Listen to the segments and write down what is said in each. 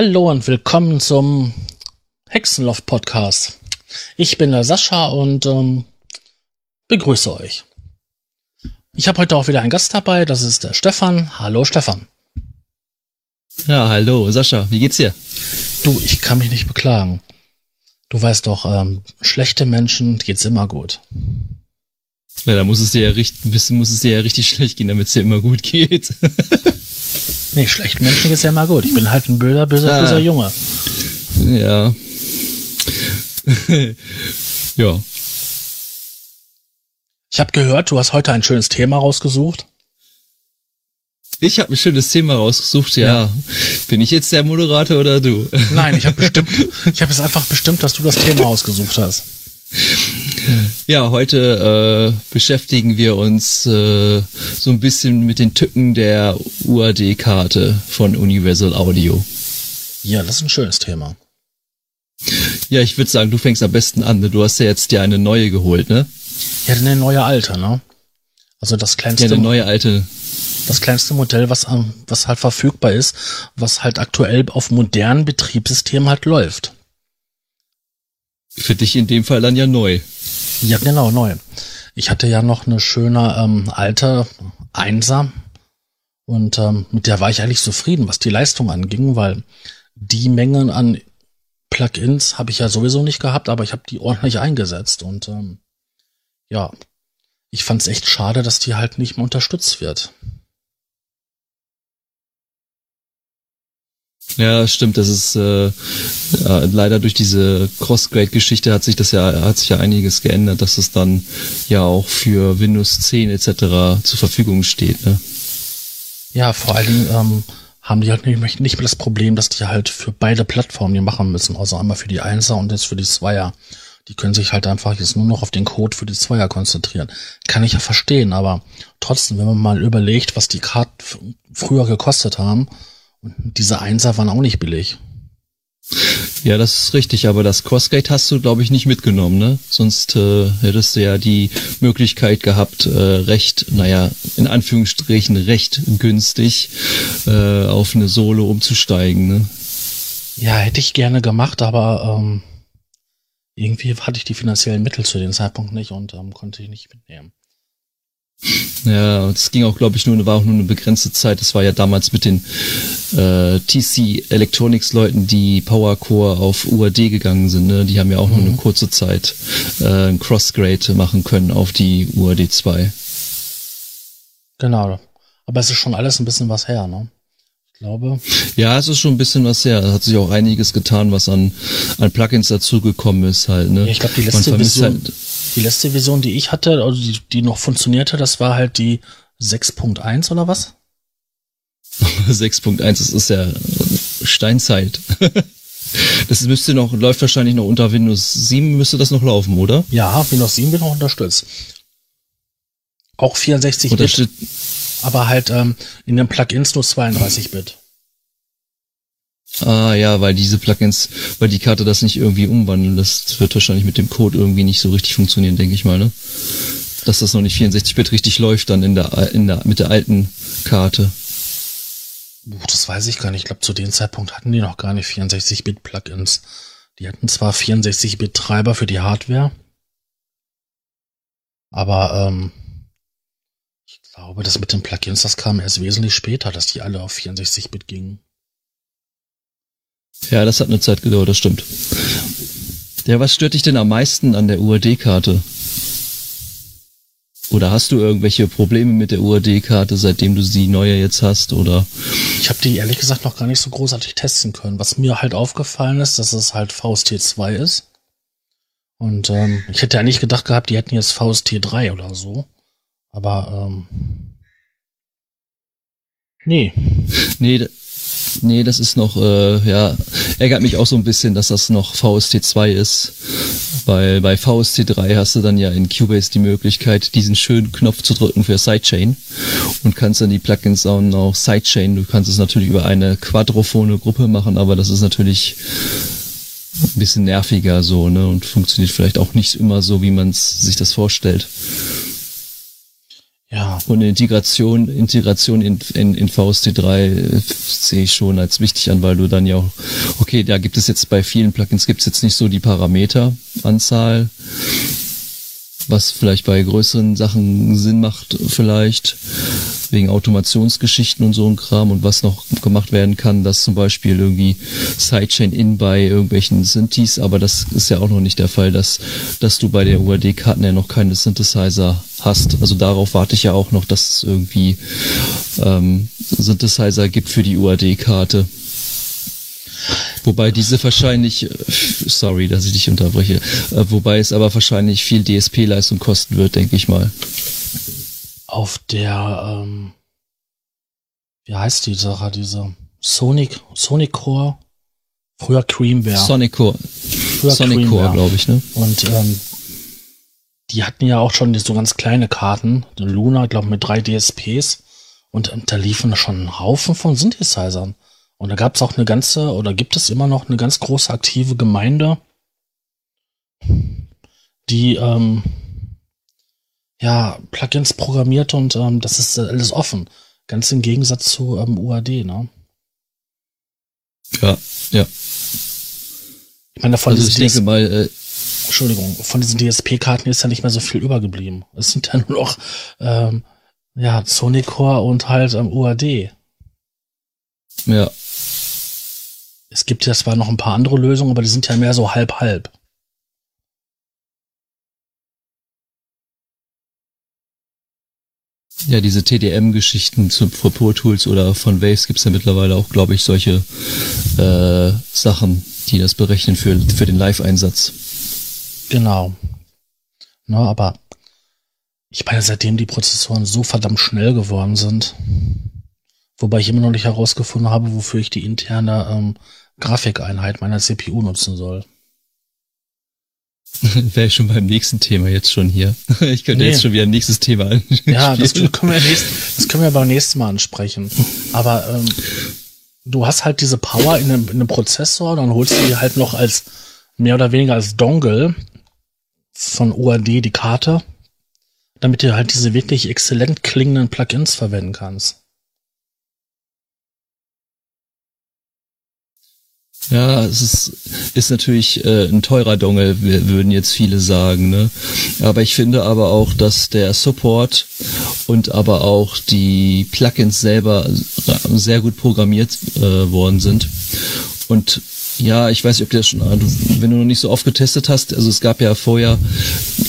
Hallo und willkommen zum Hexenloft Podcast. Ich bin der Sascha und ähm, begrüße euch. Ich habe heute auch wieder einen Gast dabei, das ist der Stefan. Hallo Stefan. Ja, hallo Sascha, wie geht's dir? Du, ich kann mich nicht beklagen. Du weißt doch, ähm, schlechte Menschen geht's immer gut. Ja, da muss es dir ja richtig, muss es dir ja richtig schlecht gehen, damit es dir immer gut geht. nee, schlechten Menschen geht's ja immer gut. Ich bin halt ein böser, böser, ah. böser Junge. Ja. ja. Ich habe gehört, du hast heute ein schönes Thema rausgesucht. Ich habe ein schönes Thema rausgesucht, ja. ja. Bin ich jetzt der Moderator oder du? Nein, ich habe bestimmt, ich habe es einfach bestimmt, dass du das Thema ausgesucht hast. Ja, heute äh, beschäftigen wir uns äh, so ein bisschen mit den Tücken der UAD-Karte von Universal Audio. Ja, das ist ein schönes Thema. Ja, ich würde sagen, du fängst am besten an. Ne? Du hast ja jetzt dir eine neue geholt, ne? Ja, eine neue alte, ne? Also das kleinste. Ja, eine neue alte. Das kleinste Modell, was, was halt verfügbar ist, was halt aktuell auf modernen Betriebssystemen halt läuft. Für dich in dem Fall dann ja neu. Ja, genau, neu. Ich hatte ja noch eine schöne ähm, alte Einser und ähm, mit der war ich eigentlich zufrieden, was die Leistung anging, weil die Mengen an Plugins habe ich ja sowieso nicht gehabt, aber ich habe die ordentlich eingesetzt und ähm, ja, ich fand es echt schade, dass die halt nicht mehr unterstützt wird. Ja, stimmt. Das ist äh, ja, leider durch diese Crossgrade-Geschichte hat sich das ja hat sich ja einiges geändert, dass es dann ja auch für Windows 10 etc. zur Verfügung steht. Ne? Ja, vor allen Dingen ähm, haben die halt nicht, nicht mehr das Problem, dass die halt für beide Plattformen die machen müssen. Also einmal für die Einser und jetzt für die Zweier. Die können sich halt einfach jetzt nur noch auf den Code für die Zweier konzentrieren. Kann ich ja verstehen, aber trotzdem, wenn man mal überlegt, was die Karten früher gekostet haben, und diese Einser waren auch nicht billig. Ja, das ist richtig, aber das Crossgate hast du, glaube ich, nicht mitgenommen, ne? Sonst äh, hättest du ja die Möglichkeit gehabt, äh, recht, naja, in Anführungsstrichen recht günstig äh, auf eine Solo umzusteigen, ne? Ja, hätte ich gerne gemacht, aber ähm, irgendwie hatte ich die finanziellen Mittel zu dem Zeitpunkt nicht und ähm, konnte ich nicht mitnehmen. Ja, das ging auch, glaube ich, nur, war auch nur eine begrenzte Zeit. Das war ja damals mit den äh, TC Electronics Leuten, die Powercore auf UAD gegangen sind. Ne? Die haben ja auch mhm. nur eine kurze Zeit äh, ein Crossgrade machen können auf die UAD 2. Genau. Aber es ist schon alles ein bisschen was her, ne? Ich glaube. Ja, es ist schon ein bisschen was her. Da hat sich auch einiges getan, was an, an Plugins dazugekommen ist halt, ne? Ja, ich glaube, die letzte Version, halt die letzte Version, die ich hatte, also die, die noch funktionierte, das war halt die 6.1 oder was? 6.1, das ist ja Steinzeit. Das müsste noch, läuft wahrscheinlich noch unter Windows 7 müsste das noch laufen, oder? Ja, Windows 7 wird noch unterstützt. Auch 64-Bit. Aber halt ähm, in den Plugins nur 32-Bit. Ah ja, weil diese Plugins, weil die Karte das nicht irgendwie umwandeln, das wird wahrscheinlich mit dem Code irgendwie nicht so richtig funktionieren, denke ich mal, ne? Dass das noch nicht 64-Bit richtig läuft dann in der, in der, mit der alten Karte. Das weiß ich gar nicht. Ich glaube, zu dem Zeitpunkt hatten die noch gar nicht 64-Bit-Plugins. Die hatten zwar 64-Bit-Treiber für die Hardware, aber ähm, ich glaube, das mit den Plugins, das kam erst wesentlich später, dass die alle auf 64-Bit gingen. Ja, das hat eine Zeit gedauert, das stimmt. Ja, was stört dich denn am meisten an der UAD-Karte? Oder hast du irgendwelche Probleme mit der UAD-Karte, seitdem du die neue jetzt hast? Oder? Ich habe die ehrlich gesagt noch gar nicht so großartig testen können. Was mir halt aufgefallen ist, dass es halt VST 2 ist. Und ähm, ich hätte ja nicht gedacht gehabt, die hätten jetzt VST 3 oder so. Aber ähm, nee. Nee, Nee, das ist noch, äh, ja, ärgert mich auch so ein bisschen, dass das noch VST2 ist. Weil bei VST3 hast du dann ja in Cubase die Möglichkeit, diesen schönen Knopf zu drücken für Sidechain und kannst dann die Plugins auch noch Sidechain. Du kannst es natürlich über eine quadrophone Gruppe machen, aber das ist natürlich ein bisschen nerviger so, ne, und funktioniert vielleicht auch nicht immer so, wie man sich das vorstellt. Ja. Und Integration, Integration in, in, in VST3 äh, sehe ich schon als wichtig an, weil du dann ja auch, okay, da gibt es jetzt bei vielen Plugins gibt es jetzt nicht so die Parameteranzahl, was vielleicht bei größeren Sachen Sinn macht, vielleicht wegen Automationsgeschichten und so ein Kram und was noch gemacht werden kann, dass zum Beispiel irgendwie Sidechain in bei irgendwelchen Synthes, aber das ist ja auch noch nicht der Fall, dass, dass du bei der UAD-Karten ja noch keine Synthesizer hast. Also darauf warte ich ja auch noch, dass es irgendwie ähm, Synthesizer gibt für die UAD-Karte. Wobei diese wahrscheinlich, äh, sorry, dass ich dich unterbreche, äh, wobei es aber wahrscheinlich viel DSP-Leistung kosten wird, denke ich mal auf der, ähm, wie heißt die Sache, diese Sonic, Sonic Core, früher Creamware. Sonic Core. Früher Sonic Core, glaube ich, ne? Und ähm, die hatten ja auch schon so ganz kleine Karten, Luna, glaube mit drei DSPs. Und ähm, da liefen schon ein Haufen von Synthesizern. Und da gab es auch eine ganze, oder gibt es immer noch eine ganz große aktive Gemeinde, die ähm, ja, Plugins programmiert und ähm, das ist alles offen. Ganz im Gegensatz zu ähm, UAD, ne? Ja, ja. Ich meine, von also diesen ich denke mal, äh, Entschuldigung, von diesen DSP-Karten ist ja nicht mehr so viel übergeblieben. Es sind ja nur noch ähm, ja, Sonic Core und halt ähm, UAD. Ja. Es gibt ja zwar noch ein paar andere Lösungen, aber die sind ja mehr so halb-halb. Ja, diese TDM-Geschichten zu Pro Tools oder von Waves gibt's ja mittlerweile auch, glaube ich, solche äh, Sachen, die das berechnen für, für den Live-Einsatz. Genau. Na, aber ich meine, seitdem die Prozessoren so verdammt schnell geworden sind, wobei ich immer noch nicht herausgefunden habe, wofür ich die interne ähm, Grafikeinheit meiner CPU nutzen soll. Wäre schon beim nächsten Thema jetzt schon hier. Ich könnte nee. jetzt schon wieder ein nächstes Thema ansprechen. Ja, das können, wir nächst, das können wir beim nächsten Mal ansprechen. Aber ähm, du hast halt diese Power in einem, in einem Prozessor, dann holst du dir halt noch als mehr oder weniger als Dongle von UAD die Karte, damit du halt diese wirklich exzellent klingenden Plugins verwenden kannst. Ja, es ist, ist natürlich äh, ein teurer Dongle, würden jetzt viele sagen. Ne? Aber ich finde aber auch, dass der Support und aber auch die Plugins selber sehr gut programmiert äh, worden sind. Und ja, ich weiß nicht, ob das schon, wenn du noch nicht so oft getestet hast, also es gab ja vorher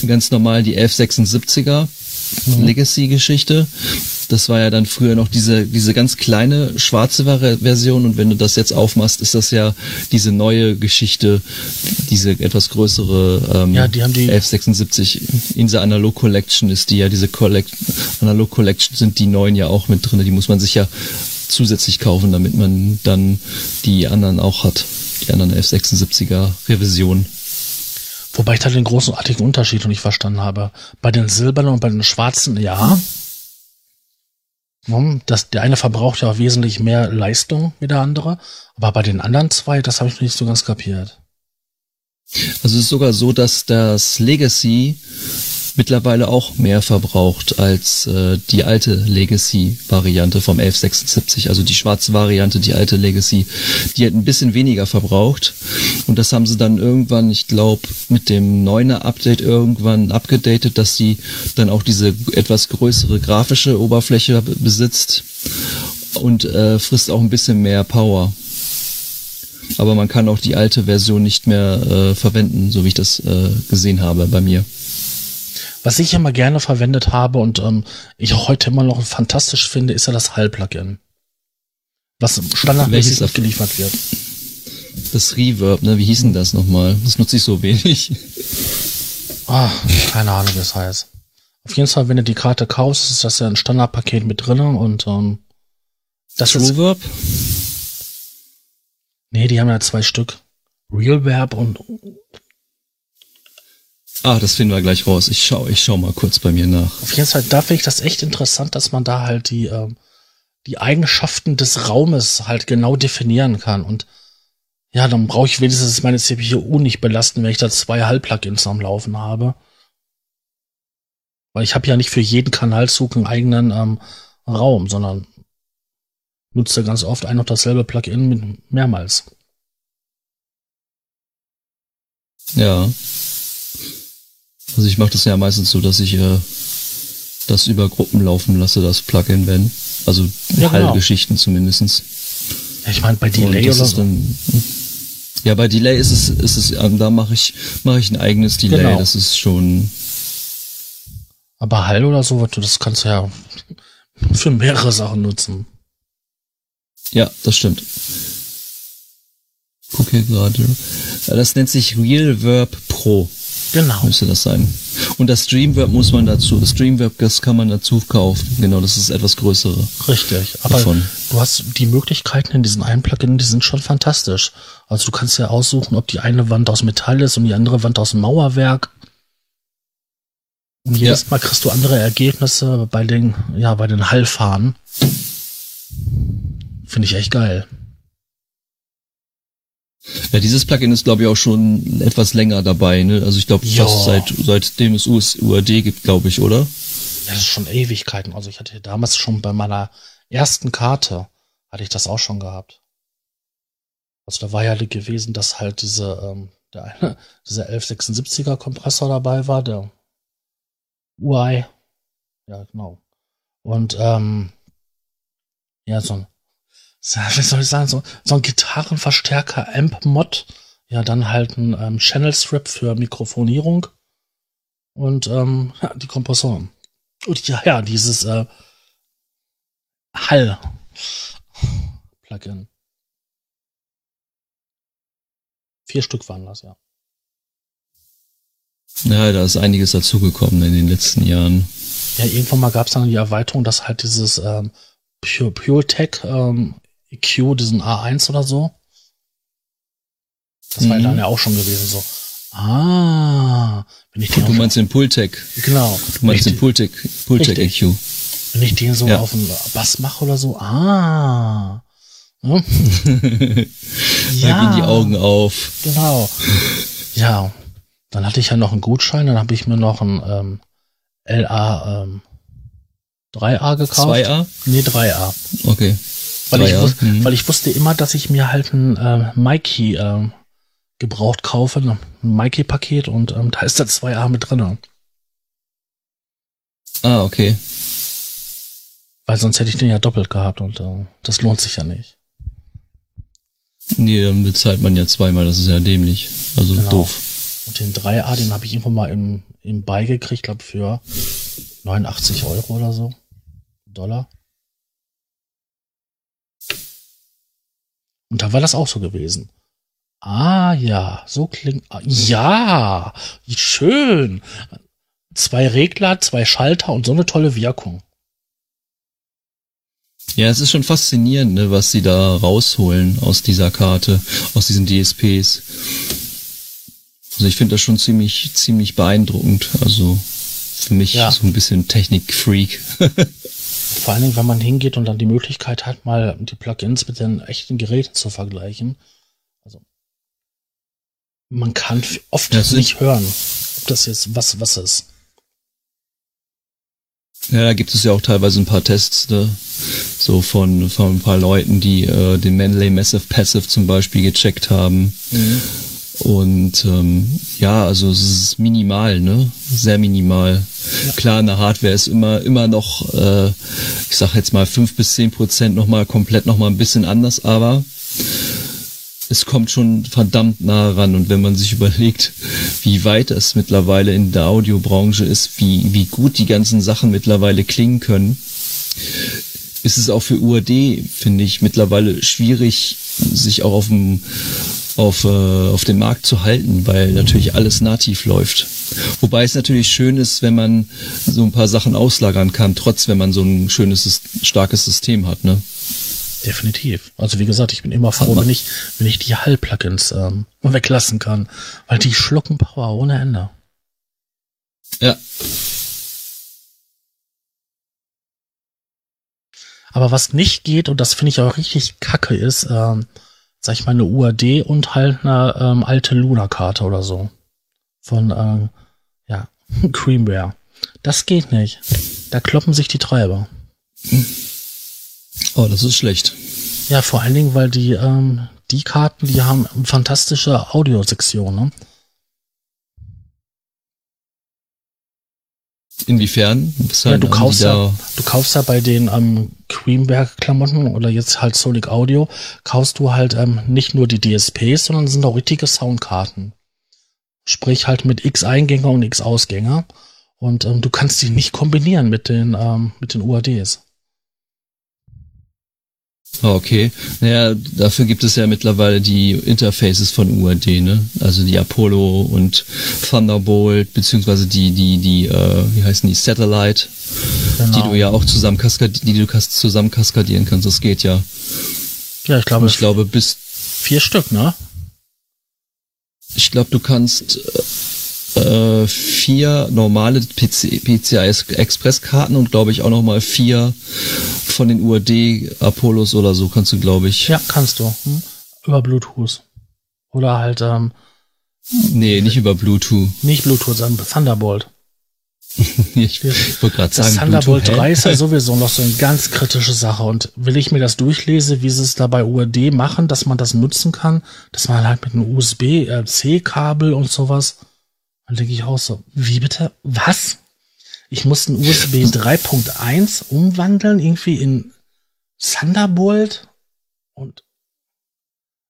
ganz normal die 1176er mhm. Legacy-Geschichte. Das war ja dann früher noch diese, diese ganz kleine schwarze Version und wenn du das jetzt aufmachst, ist das ja diese neue Geschichte, diese etwas größere ähm, ja, die haben die F76 in der Analog Collection ist die ja, diese Collect Analog Collection sind die neuen ja auch mit drin, die muss man sich ja zusätzlich kaufen, damit man dann die anderen auch hat, die anderen F76er Revisionen. Wobei ich da den großartigen Unterschied noch nicht verstanden habe. Bei den silbernen und bei den schwarzen, ja. Das, der eine verbraucht ja auch wesentlich mehr Leistung wie der andere. Aber bei den anderen zwei, das habe ich nicht so ganz kapiert. Also es ist sogar so, dass das Legacy mittlerweile auch mehr verbraucht als äh, die alte Legacy-Variante vom 1176, also die schwarze Variante, die alte Legacy, die hat ein bisschen weniger verbraucht. Und das haben sie dann irgendwann, ich glaube, mit dem 9er Update irgendwann abgedatet, dass sie dann auch diese etwas größere grafische Oberfläche besitzt und äh, frisst auch ein bisschen mehr Power. Aber man kann auch die alte Version nicht mehr äh, verwenden, so wie ich das äh, gesehen habe bei mir. Was ich immer gerne verwendet habe und ähm, ich heute immer noch fantastisch finde, ist ja das Hall-Plugin. Was standardmäßig abgeliefert wird. Das Reverb, ne? Wie hieß denn das nochmal? Das nutze ich so wenig. Ah, keine Ahnung, wie es heißt. Auf jeden Fall, wenn du die Karte kaufst, ist das ja ein Standardpaket mit drin und ähm, das Reverb? Nee, die haben ja zwei Stück. Realverb und Ah, das finden wir gleich raus. Ich schau, ich schau mal kurz bei mir nach. Auf jeden Fall, da finde ich das echt interessant, dass man da halt die, ähm, die Eigenschaften des Raumes halt genau definieren kann. Und ja, dann brauche ich wenigstens meine CPU nicht belasten, wenn ich da zwei Halbplugins am Laufen habe. Weil ich habe ja nicht für jeden Kanalzug einen eigenen ähm, Raum, sondern nutze ganz oft ein und dasselbe Plugin mehrmals. Ja. Also ich mache das ja meistens so, dass ich äh, das über Gruppen laufen lasse, das Plugin, wenn. Also ja, genau. Hallgeschichten zumindestens. Ja, ich meine, bei Delay oder so. Dann, ja, bei Delay ist es, ist es, ähm, da mache ich, mache ich ein eigenes Delay. Genau. Das ist schon. Aber Hall oder so, das kannst du ja für mehrere Sachen nutzen. Ja, das stimmt. Gucke gerade. Das nennt sich Real Verb Pro. Genau. Müsste das sein. Und das Streamverb muss man dazu, das Streamverb, das kann man dazu kaufen. Genau, das ist etwas größere. Richtig. Aber davon. du hast die Möglichkeiten in diesen einen Plugin, die sind schon fantastisch. Also du kannst ja aussuchen, ob die eine Wand aus Metall ist und die andere Wand aus Mauerwerk. Und jedes ja. Mal kriegst du andere Ergebnisse bei den, ja, bei den Hallfahren. Finde ich echt geil. Ja, dieses Plugin ist, glaube ich, auch schon etwas länger dabei. Ne? Also ich glaube, fast seit, seitdem es UAD gibt, glaube ich, oder? Ja, das ist schon Ewigkeiten. Also ich hatte damals schon bei meiner ersten Karte, hatte ich das auch schon gehabt. Also da war ja gewesen, dass halt diese, ähm, der eine, dieser 1176er Kompressor dabei war, der UI. Ja, genau. Und ähm, ja, so ein wie soll ich sagen, so, so ein Gitarrenverstärker Amp-Mod. Ja, dann halt ein ähm, Channel-Strip für Mikrofonierung und ähm, ja, die Kompressoren. Und ja, ja, dieses äh, Hall-Plugin. Vier Stück waren das, ja. Ja, da ist einiges dazugekommen in den letzten Jahren. Ja, irgendwann mal gab es dann die Erweiterung, dass halt dieses ähm, Pure, Pure Tech ähm, EQ, diesen A1 oder so. Das mhm. war dann ja auch schon gewesen, so. Ah, wenn ich den Du meinst den Pultec. Genau. Du meinst den Pultec, Pultec EQ. Wenn ich den so ja. auf den Bass mache oder so, ah. Hm? ja. Da gehen die Augen auf. Genau. Ja. Dann hatte ich ja noch einen Gutschein, dann habe ich mir noch ein ähm, LA ähm, 3A gekauft. 2A? Nee, 3A. Okay. Weil, ich, wus mhm. weil ich wusste immer, dass ich mir halt ein äh, Mikey äh, gebraucht kaufe, ein Mikey-Paket und ähm, da ist da 2A mit drin. Ah, okay. Weil sonst hätte ich den ja doppelt gehabt und äh, das lohnt sich ja nicht. Nee, dann bezahlt man ja zweimal, das ist ja dämlich. Also genau. doof. Und den 3A, den habe ich irgendwo mal im, im Buy gekriegt, glaube für 89 Euro oder so. Dollar. Und da war das auch so gewesen. Ah ja, so klingt. Ah, ja, schön. Zwei Regler, zwei Schalter und so eine tolle Wirkung. Ja, es ist schon faszinierend, ne, was sie da rausholen aus dieser Karte, aus diesen DSPs. Also ich finde das schon ziemlich, ziemlich beeindruckend. Also für mich ja. so ein bisschen Technik-Freak. Vor allen Dingen, wenn man hingeht und dann die Möglichkeit hat, mal die Plugins mit den echten Geräten zu vergleichen. Also man kann oft das nicht hören, ob das jetzt was was ist. Ja, da gibt es ja auch teilweise ein paar Tests, ne? so von, von ein paar Leuten, die äh, den Manley Massive Passive zum Beispiel gecheckt haben. Mhm. Und ähm, ja, also es ist minimal, ne? Sehr minimal. Ja. Klar, eine Hardware ist immer, immer noch, äh, ich sag jetzt mal fünf bis zehn Prozent nochmal komplett nochmal ein bisschen anders, aber es kommt schon verdammt nah ran. Und wenn man sich überlegt, wie weit es mittlerweile in der Audiobranche ist, wie, wie gut die ganzen Sachen mittlerweile klingen können, ist es auch für UAD, finde ich, mittlerweile schwierig, sich auch auf dem auf, äh, auf dem Markt zu halten, weil natürlich alles nativ läuft. Wobei es natürlich schön ist, wenn man so ein paar Sachen auslagern kann, trotz wenn man so ein schönes, starkes System hat, ne? Definitiv. Also wie gesagt, ich bin immer froh, wenn ich, wenn ich die Hall-Plugins ähm, weglassen kann, weil die schlucken Power ohne Ende. Ja. Aber was nicht geht, und das finde ich auch richtig kacke, ist, ähm, sag ich mal, eine UAD und halt eine ähm, alte Luna-Karte oder so. Von, ähm, ja, Creamware. Das geht nicht. Da kloppen sich die Treiber. Oh, das ist schlecht. Ja, vor allen Dingen, weil die, ähm, die Karten, die haben fantastische Audiosektion, ne? Inwiefern? Ja, du kaufst ja, du kaufst ja bei den ähm, Queenberg-Klamotten oder jetzt halt Sonic Audio, kaufst du halt ähm, nicht nur die DSPs, sondern sind auch richtige Soundkarten. Sprich halt mit X Eingänger und X Ausgänger. Und ähm, du kannst die nicht kombinieren mit den, ähm, mit den UADs. Ah, okay. Naja, dafür gibt es ja mittlerweile die Interfaces von UAD, ne? Also die Apollo und Thunderbolt, beziehungsweise die, die, die, äh, wie heißen die, Satellite, genau. die du ja auch zusammen kaskadieren, die du zusammen kaskadieren kannst. Das geht ja. Ja, ich glaube. ich glaube, bis vier Stück, ne? Ich glaube, du kannst äh, äh, vier normale PC, PCI Express Karten und glaube ich auch noch mal vier von den UAD Apollos oder so kannst du glaube ich. Ja, kannst du. Hm? Über Bluetooth. Oder halt ähm, Nee, nicht über Bluetooth. Nicht Bluetooth, sondern Thunderbolt. ich wollte gerade sagen, das Thunderbolt Bluetooth, 3 ist ja sowieso noch so eine ganz kritische Sache. Und will ich mir das durchlese, wie sie es da bei UAD machen, dass man das nutzen kann, dass man halt mit einem USB-C-Kabel und sowas dann denke ich auch so, wie bitte? Was? Ich muss ein USB 3.1 umwandeln, irgendwie in Thunderbolt und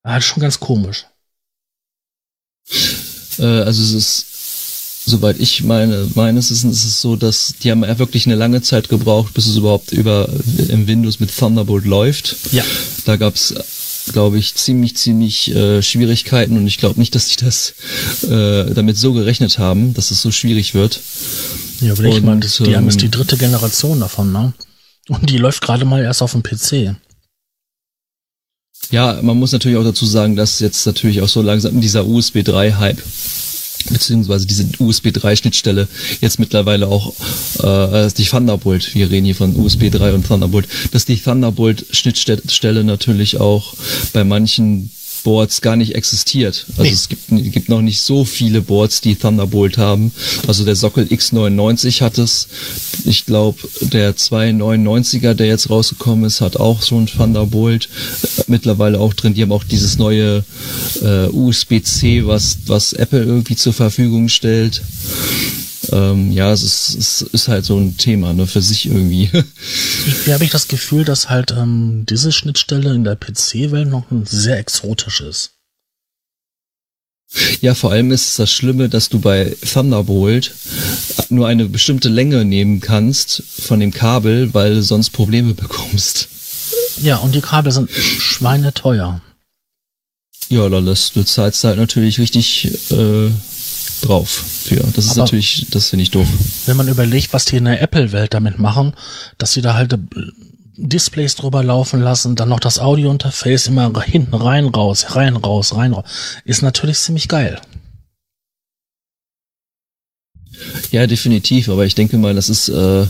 ah, schon ganz komisch. Äh, also es ist, soweit ich meine, meines ist, ist es so, dass die haben ja wirklich eine lange Zeit gebraucht, bis es überhaupt über im Windows mit Thunderbolt läuft. Ja. Da gab's glaube ich, ziemlich, ziemlich äh, Schwierigkeiten und ich glaube nicht, dass die das äh, damit so gerechnet haben, dass es so schwierig wird. Ja, aber ich meine, die ähm, haben jetzt die dritte Generation davon, ne? Und die läuft gerade mal erst auf dem PC. Ja, man muss natürlich auch dazu sagen, dass jetzt natürlich auch so langsam dieser USB 3-Hype beziehungsweise diese USB 3 Schnittstelle jetzt mittlerweile auch äh, die Thunderbolt, wir reden hier von USB 3 und Thunderbolt, dass die Thunderbolt Schnittstelle natürlich auch bei manchen Boards gar nicht existiert. Also nee. es gibt, gibt noch nicht so viele Boards, die Thunderbolt haben. Also der Sockel X99 hat es. Ich glaube, der 299er, der jetzt rausgekommen ist, hat auch so ein Thunderbolt äh, mittlerweile auch drin. Die haben auch dieses neue äh, USB-C, was, was Apple irgendwie zur Verfügung stellt ähm, ja, es ist, es ist halt so ein Thema ne, für sich irgendwie. Irgendwie habe ich das Gefühl, dass halt ähm, diese Schnittstelle in der PC-Welt noch sehr exotisch ist. Ja, vor allem ist es das Schlimme, dass du bei Thunderbolt nur eine bestimmte Länge nehmen kannst von dem Kabel, weil du sonst Probleme bekommst. Ja, und die Kabel sind schweineteuer. Ja, das, du zahlst halt natürlich richtig äh, drauf für. Das ist Aber natürlich, das finde ich doof. Wenn man überlegt, was die in der Apple-Welt damit machen, dass sie da halt äh, Displays drüber laufen lassen, dann noch das Audio-Interface immer hinten rein, raus, rein, raus, rein, raus, ist natürlich ziemlich geil. Ja, definitiv, aber ich denke mal, das ist äh,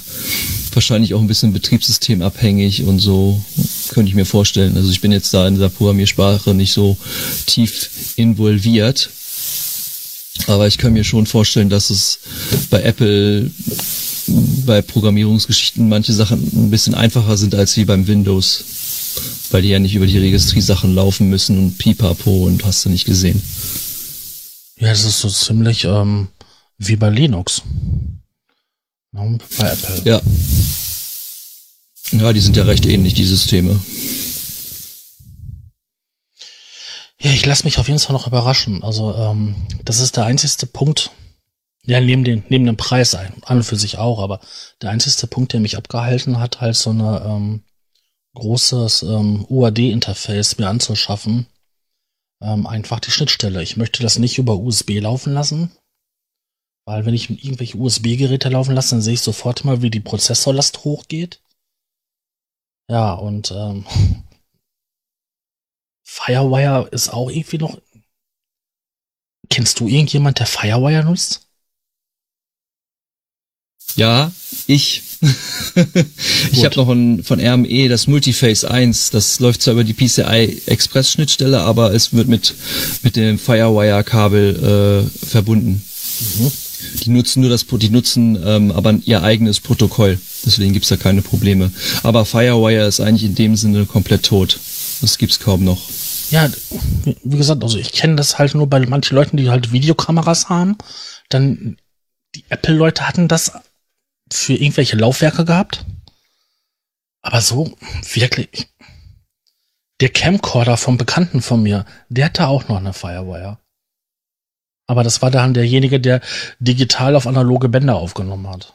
wahrscheinlich auch ein bisschen betriebssystemabhängig und so, könnte ich mir vorstellen. Also ich bin jetzt da in dieser Programmiersprache nicht so tief involviert, aber ich kann mir schon vorstellen, dass es bei Apple bei Programmierungsgeschichten manche Sachen ein bisschen einfacher sind als wie beim Windows. Weil die ja nicht über die Registriesachen laufen müssen und pipapo und hast du nicht gesehen. Ja, es ist so ziemlich ähm, wie bei Linux. Und bei Apple. Ja. Ja, die sind ja recht ähnlich, die Systeme. Ja, ich lasse mich auf jeden Fall noch überraschen. Also ähm, das ist der einzigste Punkt, ja, neben, den, neben dem Preis ein, an und für sich auch, aber der einzigste Punkt, der mich abgehalten hat, halt so eine ähm, großes ähm, UAD-Interface mir anzuschaffen. Ähm, einfach die Schnittstelle. Ich möchte das nicht über USB laufen lassen, weil wenn ich irgendwelche USB-Geräte laufen lasse, dann sehe ich sofort mal, wie die Prozessorlast hochgeht. Ja, und ähm, Firewire ist auch irgendwie noch. Kennst du irgendjemand, der Firewire nutzt? Ja, ich. ich habe noch ein, von RME das Multiface 1. Das läuft zwar über die PCI Express Schnittstelle, aber es wird mit, mit dem Firewire Kabel äh, verbunden. Mhm. Die nutzen nur das, die nutzen ähm, aber ihr eigenes Protokoll. Deswegen gibt's da keine Probleme. Aber Firewire ist eigentlich in dem Sinne komplett tot. Das gibt's kaum noch. Ja, wie gesagt, also ich kenne das halt nur bei manchen Leuten, die halt Videokameras haben. Dann die Apple-Leute hatten das für irgendwelche Laufwerke gehabt. Aber so wirklich. Der Camcorder vom Bekannten von mir, der hatte auch noch eine Firewire. Aber das war dann derjenige, der digital auf analoge Bänder aufgenommen hat.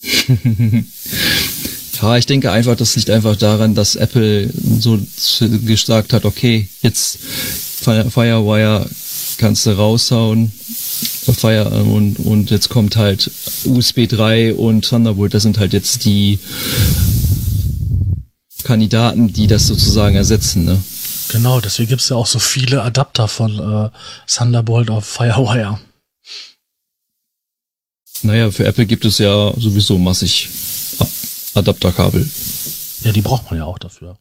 ja, ich denke einfach, das liegt einfach daran, dass Apple so gesagt hat, okay, jetzt Firewire kannst du raushauen. Fire und, und jetzt kommt halt USB 3 und Thunderbolt, das sind halt jetzt die Kandidaten, die das sozusagen ersetzen, ne? Genau, deswegen gibt es ja auch so viele Adapter von äh, Thunderbolt auf Firewire. Naja, für Apple gibt es ja sowieso massig Adapterkabel. Ja, die braucht man ja auch dafür.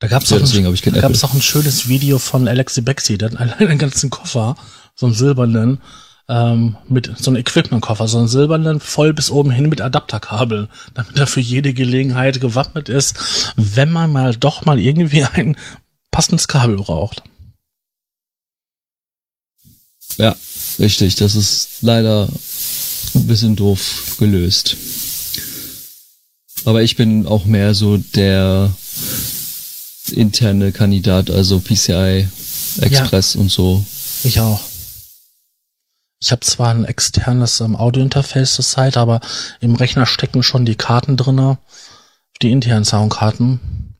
Da gab es ja, auch, ein, auch ein schönes Video von Alexi Bexi, der hat einen ganzen Koffer, so einen silbernen, ähm, mit so einem Equipment-Koffer, so einen silbernen, voll bis oben hin mit Adapterkabel, damit er für jede Gelegenheit gewappnet ist, wenn man mal doch mal irgendwie ein passendes Kabel braucht. Ja, richtig. Das ist leider ein bisschen doof gelöst. Aber ich bin auch mehr so der interne Kandidat, also PCI Express ja, und so. Ich auch. Ich habe zwar ein externes ähm, Audio-Interface zur Zeit, aber im Rechner stecken schon die Karten drinne, die internen Soundkarten.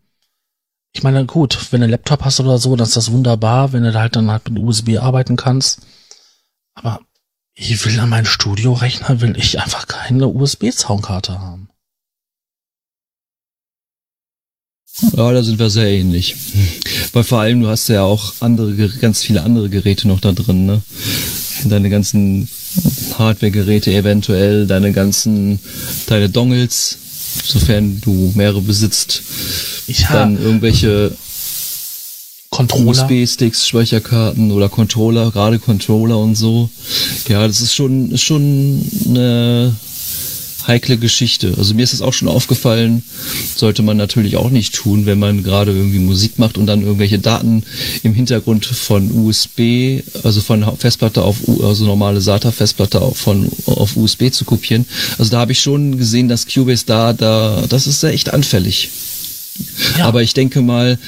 Ich meine, gut, wenn du einen Laptop hast oder so, dann ist das wunderbar, wenn du da halt dann halt mit USB arbeiten kannst. Aber ich will an meinem Studiorechner will ich einfach keine USB-Soundkarte haben. Ja, da sind wir sehr ähnlich. Weil vor allem, du hast ja auch andere, ganz viele andere Geräte noch da drin, ne? Deine ganzen Hardware-Geräte eventuell, deine ganzen, deine Dongles, sofern du mehrere besitzt. Ich Dann irgendwelche USB-Sticks, Speicherkarten oder Controller, gerade Controller und so. Ja, das ist schon, ist schon eine heikle Geschichte. Also mir ist es auch schon aufgefallen, sollte man natürlich auch nicht tun, wenn man gerade irgendwie Musik macht und dann irgendwelche Daten im Hintergrund von USB, also von Festplatte auf, also normale SATA-Festplatte von, auf USB zu kopieren. Also da habe ich schon gesehen, dass Cubase da, da, das ist ja echt anfällig. Ja. Aber ich denke mal,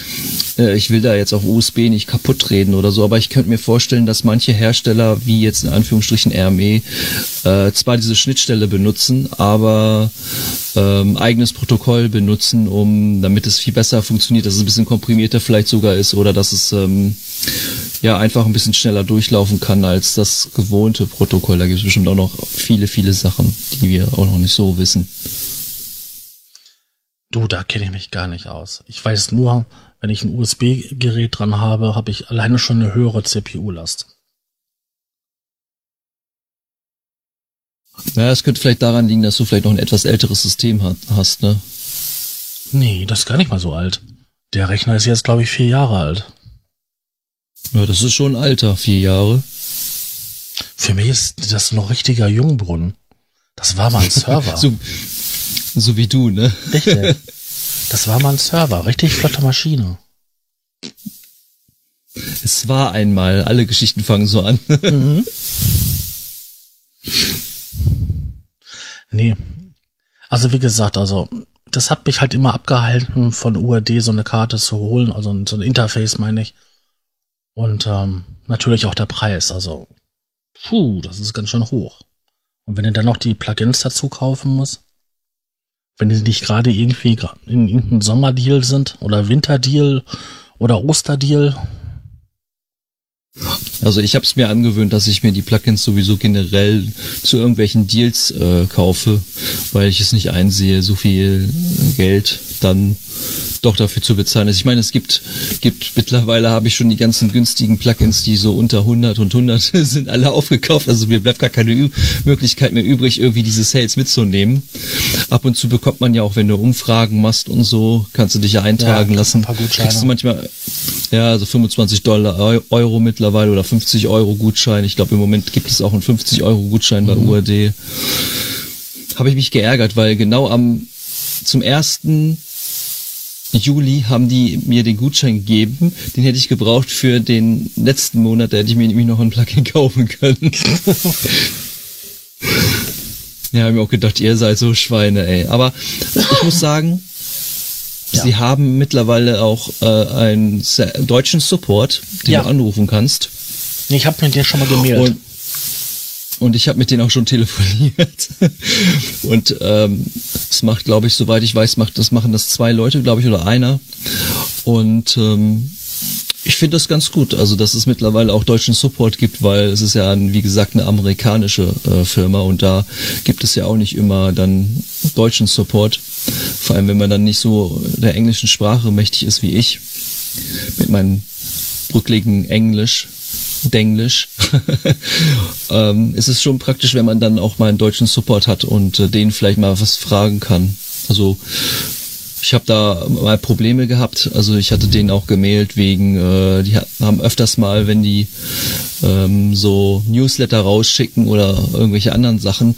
äh, ich will da jetzt auf USB nicht kaputt reden oder so, aber ich könnte mir vorstellen, dass manche Hersteller, wie jetzt in Anführungsstrichen RME, äh, zwar diese Schnittstelle benutzen, aber ähm, eigenes Protokoll benutzen, um damit es viel besser funktioniert, dass es ein bisschen komprimierter vielleicht sogar ist oder dass es ähm, ja einfach ein bisschen schneller durchlaufen kann als das gewohnte Protokoll. Da gibt es bestimmt auch noch viele, viele Sachen, die wir auch noch nicht so wissen. Du, da kenne ich mich gar nicht aus. Ich weiß nur, wenn ich ein USB-Gerät dran habe, habe ich alleine schon eine höhere CPU-Last. Ja, es könnte vielleicht daran liegen, dass du vielleicht noch ein etwas älteres System hast, ne? Nee, das ist gar nicht mal so alt. Der Rechner ist jetzt, glaube ich, vier Jahre alt. Ja, das ist schon alter, vier Jahre. Für mich ist das noch richtiger Jungbrunnen. Das war mal ein Server. so, so wie du, ne? Richtig. Das war mal ein Server, richtig flotte Maschine. Es war einmal, alle Geschichten fangen so an. mhm. Nee. Also wie gesagt, also das hat mich halt immer abgehalten, von UAD so eine Karte zu holen, also so ein Interface meine ich. Und ähm, natürlich auch der Preis, also puh, das ist ganz schön hoch. Und wenn du dann noch die Plugins dazu kaufen musst, wenn die nicht gerade irgendwie in irgendeinem Sommerdeal sind oder Winterdeal oder Osterdeal. Also ich habe es mir angewöhnt, dass ich mir die Plugins sowieso generell zu irgendwelchen Deals äh, kaufe, weil ich es nicht einsehe, so viel Geld dann doch dafür zu bezahlen ist. Ich meine, es gibt, gibt mittlerweile habe ich schon die ganzen günstigen Plugins, die so unter 100 und 100 sind alle aufgekauft. Also mir bleibt gar keine Ü Möglichkeit mehr übrig, irgendwie diese Sales mitzunehmen. Ab und zu bekommt man ja auch, wenn du Umfragen machst und so, kannst du dich ja eintragen ja, lassen. Kriegst du manchmal, Ja, also 25 Dollar Euro mittlerweile oder 50 Euro Gutschein. Ich glaube, im Moment gibt es auch einen 50 Euro Gutschein bei mhm. UAD. Habe ich mich geärgert, weil genau am zum ersten Juli haben die mir den Gutschein gegeben. Den hätte ich gebraucht für den letzten Monat. Da hätte ich mir nämlich noch ein Plugin kaufen können. ja, habe mir auch gedacht, ihr seid so Schweine, ey. Aber ich muss sagen, ja. sie haben mittlerweile auch äh, einen deutschen Support, den ja. du anrufen kannst. Ich habe mit dir schon mal gemeldet. Und ich habe mit denen auch schon telefoniert. und ähm, das macht, glaube ich, soweit ich weiß, macht das machen das zwei Leute, glaube ich, oder einer. Und ähm, ich finde das ganz gut, also dass es mittlerweile auch deutschen Support gibt, weil es ist ja, wie gesagt, eine amerikanische äh, Firma und da gibt es ja auch nicht immer dann deutschen Support. Vor allem, wenn man dann nicht so der englischen Sprache mächtig ist wie ich, mit meinem brückligen Englisch. Denglisch, ähm, ist es schon praktisch, wenn man dann auch mal einen deutschen Support hat und äh, den vielleicht mal was fragen kann. Also ich habe da mal Probleme gehabt. Also ich hatte denen auch gemailt wegen, äh, die haben öfters mal, wenn die ähm, so Newsletter rausschicken oder irgendwelche anderen Sachen,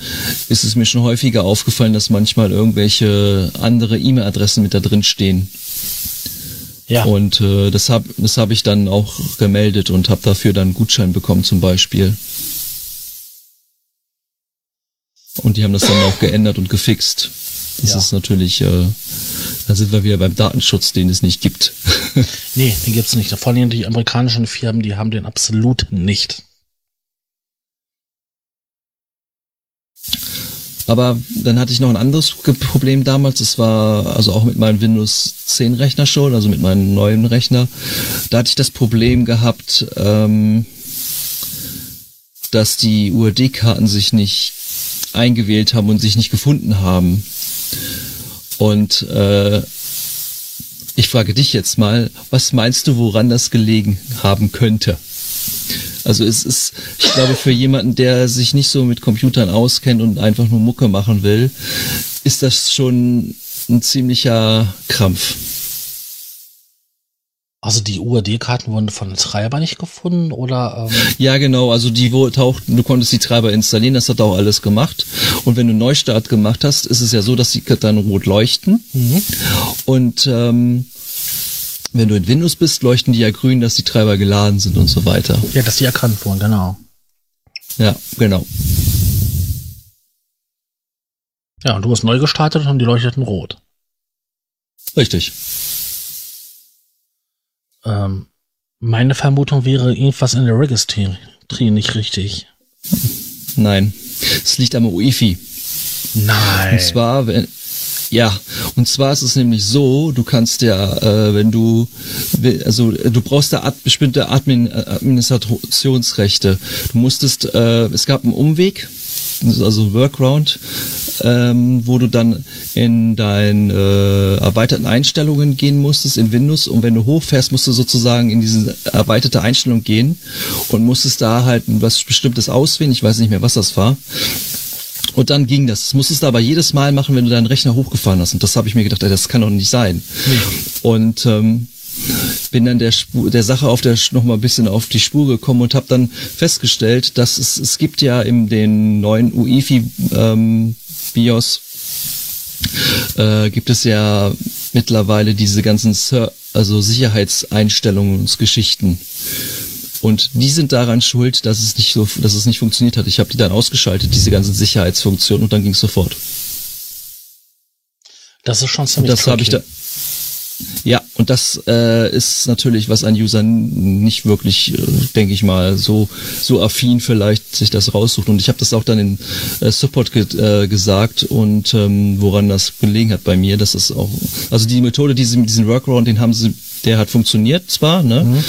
ist es mir schon häufiger aufgefallen, dass manchmal irgendwelche andere E-Mail-Adressen mit da drin stehen. Ja. Und äh, das habe das hab ich dann auch gemeldet und habe dafür dann einen Gutschein bekommen zum Beispiel. Und die haben das dann auch geändert und gefixt. Das ja. ist natürlich, äh, da sind wir wieder beim Datenschutz, den es nicht gibt. nee, den gibt's nicht. Vor allem die amerikanischen Firmen, die haben den absolut nicht. Aber dann hatte ich noch ein anderes Problem damals. Das war also auch mit meinem Windows 10 Rechner schon, also mit meinem neuen Rechner. Da hatte ich das Problem gehabt, ähm, dass die UAD-Karten sich nicht eingewählt haben und sich nicht gefunden haben. Und äh, ich frage dich jetzt mal, was meinst du, woran das gelegen haben könnte? Also es ist, ich glaube, für jemanden, der sich nicht so mit Computern auskennt und einfach nur Mucke machen will, ist das schon ein ziemlicher Krampf. Also die UAD-Karten wurden von den Treiber nicht gefunden oder? Ähm ja, genau. Also die wo tauchten, du konntest die Treiber installieren, das hat auch alles gemacht. Und wenn du einen Neustart gemacht hast, ist es ja so, dass die dann rot leuchten. Mhm. Und ähm, wenn du in Windows bist, leuchten die ja grün, dass die Treiber geladen sind und so weiter. Ja, dass die erkannt wurden, genau. Ja, genau. Ja, und du hast neu gestartet und die leuchteten rot. Richtig. Ähm, meine Vermutung wäre irgendwas in der Registry nicht richtig. Nein, es liegt am UEFI. Nein. Und zwar, wenn, ja, und zwar ist es nämlich so, du kannst ja, äh, wenn du, also du brauchst da bestimmte Admin, äh, Administrationsrechte. Du musstest, äh, es gab einen Umweg, also Workaround, ähm, wo du dann in deinen äh, erweiterten Einstellungen gehen musstest in Windows und wenn du hochfährst, musst du sozusagen in diese erweiterte Einstellung gehen und musstest da halt was Bestimmtes auswählen. Ich weiß nicht mehr, was das war. Und dann ging das. Das musstest du aber jedes Mal machen, wenn du deinen Rechner hochgefahren hast. Und das habe ich mir gedacht, ey, das kann doch nicht sein. Nee. Und ähm, bin dann der, Spur, der Sache auf der noch mal ein bisschen auf die Spur gekommen und habe dann festgestellt, dass es, es gibt ja in den neuen UEFI ähm, BIOS äh, gibt es ja mittlerweile diese ganzen Ser also Sicherheitseinstellungsgeschichten. Und die sind daran schuld, dass es nicht so, dass es nicht funktioniert hat. Ich habe die dann ausgeschaltet, diese ganzen Sicherheitsfunktionen, und dann ging es sofort. Das ist schon ziemlich Das habe ich da. Ja, und das äh, ist natürlich, was ein User nicht wirklich, äh, denke ich mal, so so affin vielleicht sich das raussucht. Und ich habe das auch dann in äh, Support ge äh, gesagt und ähm, woran das gelegen hat bei mir, dass das auch, also die Methode, diese, diesen Workaround, den haben sie, der hat funktioniert zwar, ne? Mhm.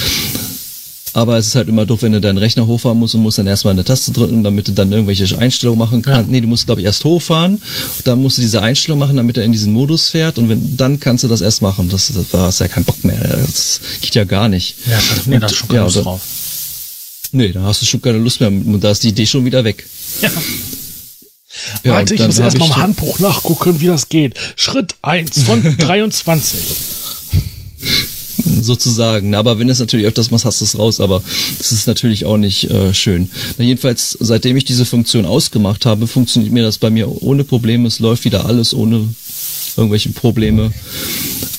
Aber es ist halt immer doof, wenn du deinen Rechner hochfahren musst und musst dann erstmal eine Taste drücken, damit du dann irgendwelche Einstellungen machen kannst. Ja. Nee, du musst, glaube ich, erst hochfahren, dann musst du diese Einstellung machen, damit er in diesen Modus fährt und wenn, dann kannst du das erst machen. Das, das da hast ja keinen Bock mehr. Das geht ja gar nicht. Ja, nee, da hast du schon keine ja, Lust drauf. Nee, da hast du schon keine Lust mehr und da ist die Idee schon wieder weg. Ja. Ja, Warte, ich muss erstmal im Handbuch nachgucken, wie das geht. Schritt 1 von 23. sozusagen. Aber wenn es natürlich öfters machst, hast du es raus, aber das ist natürlich auch nicht äh, schön. Na, jedenfalls, seitdem ich diese Funktion ausgemacht habe, funktioniert mir das bei mir ohne Probleme. Es läuft wieder alles ohne irgendwelche Probleme.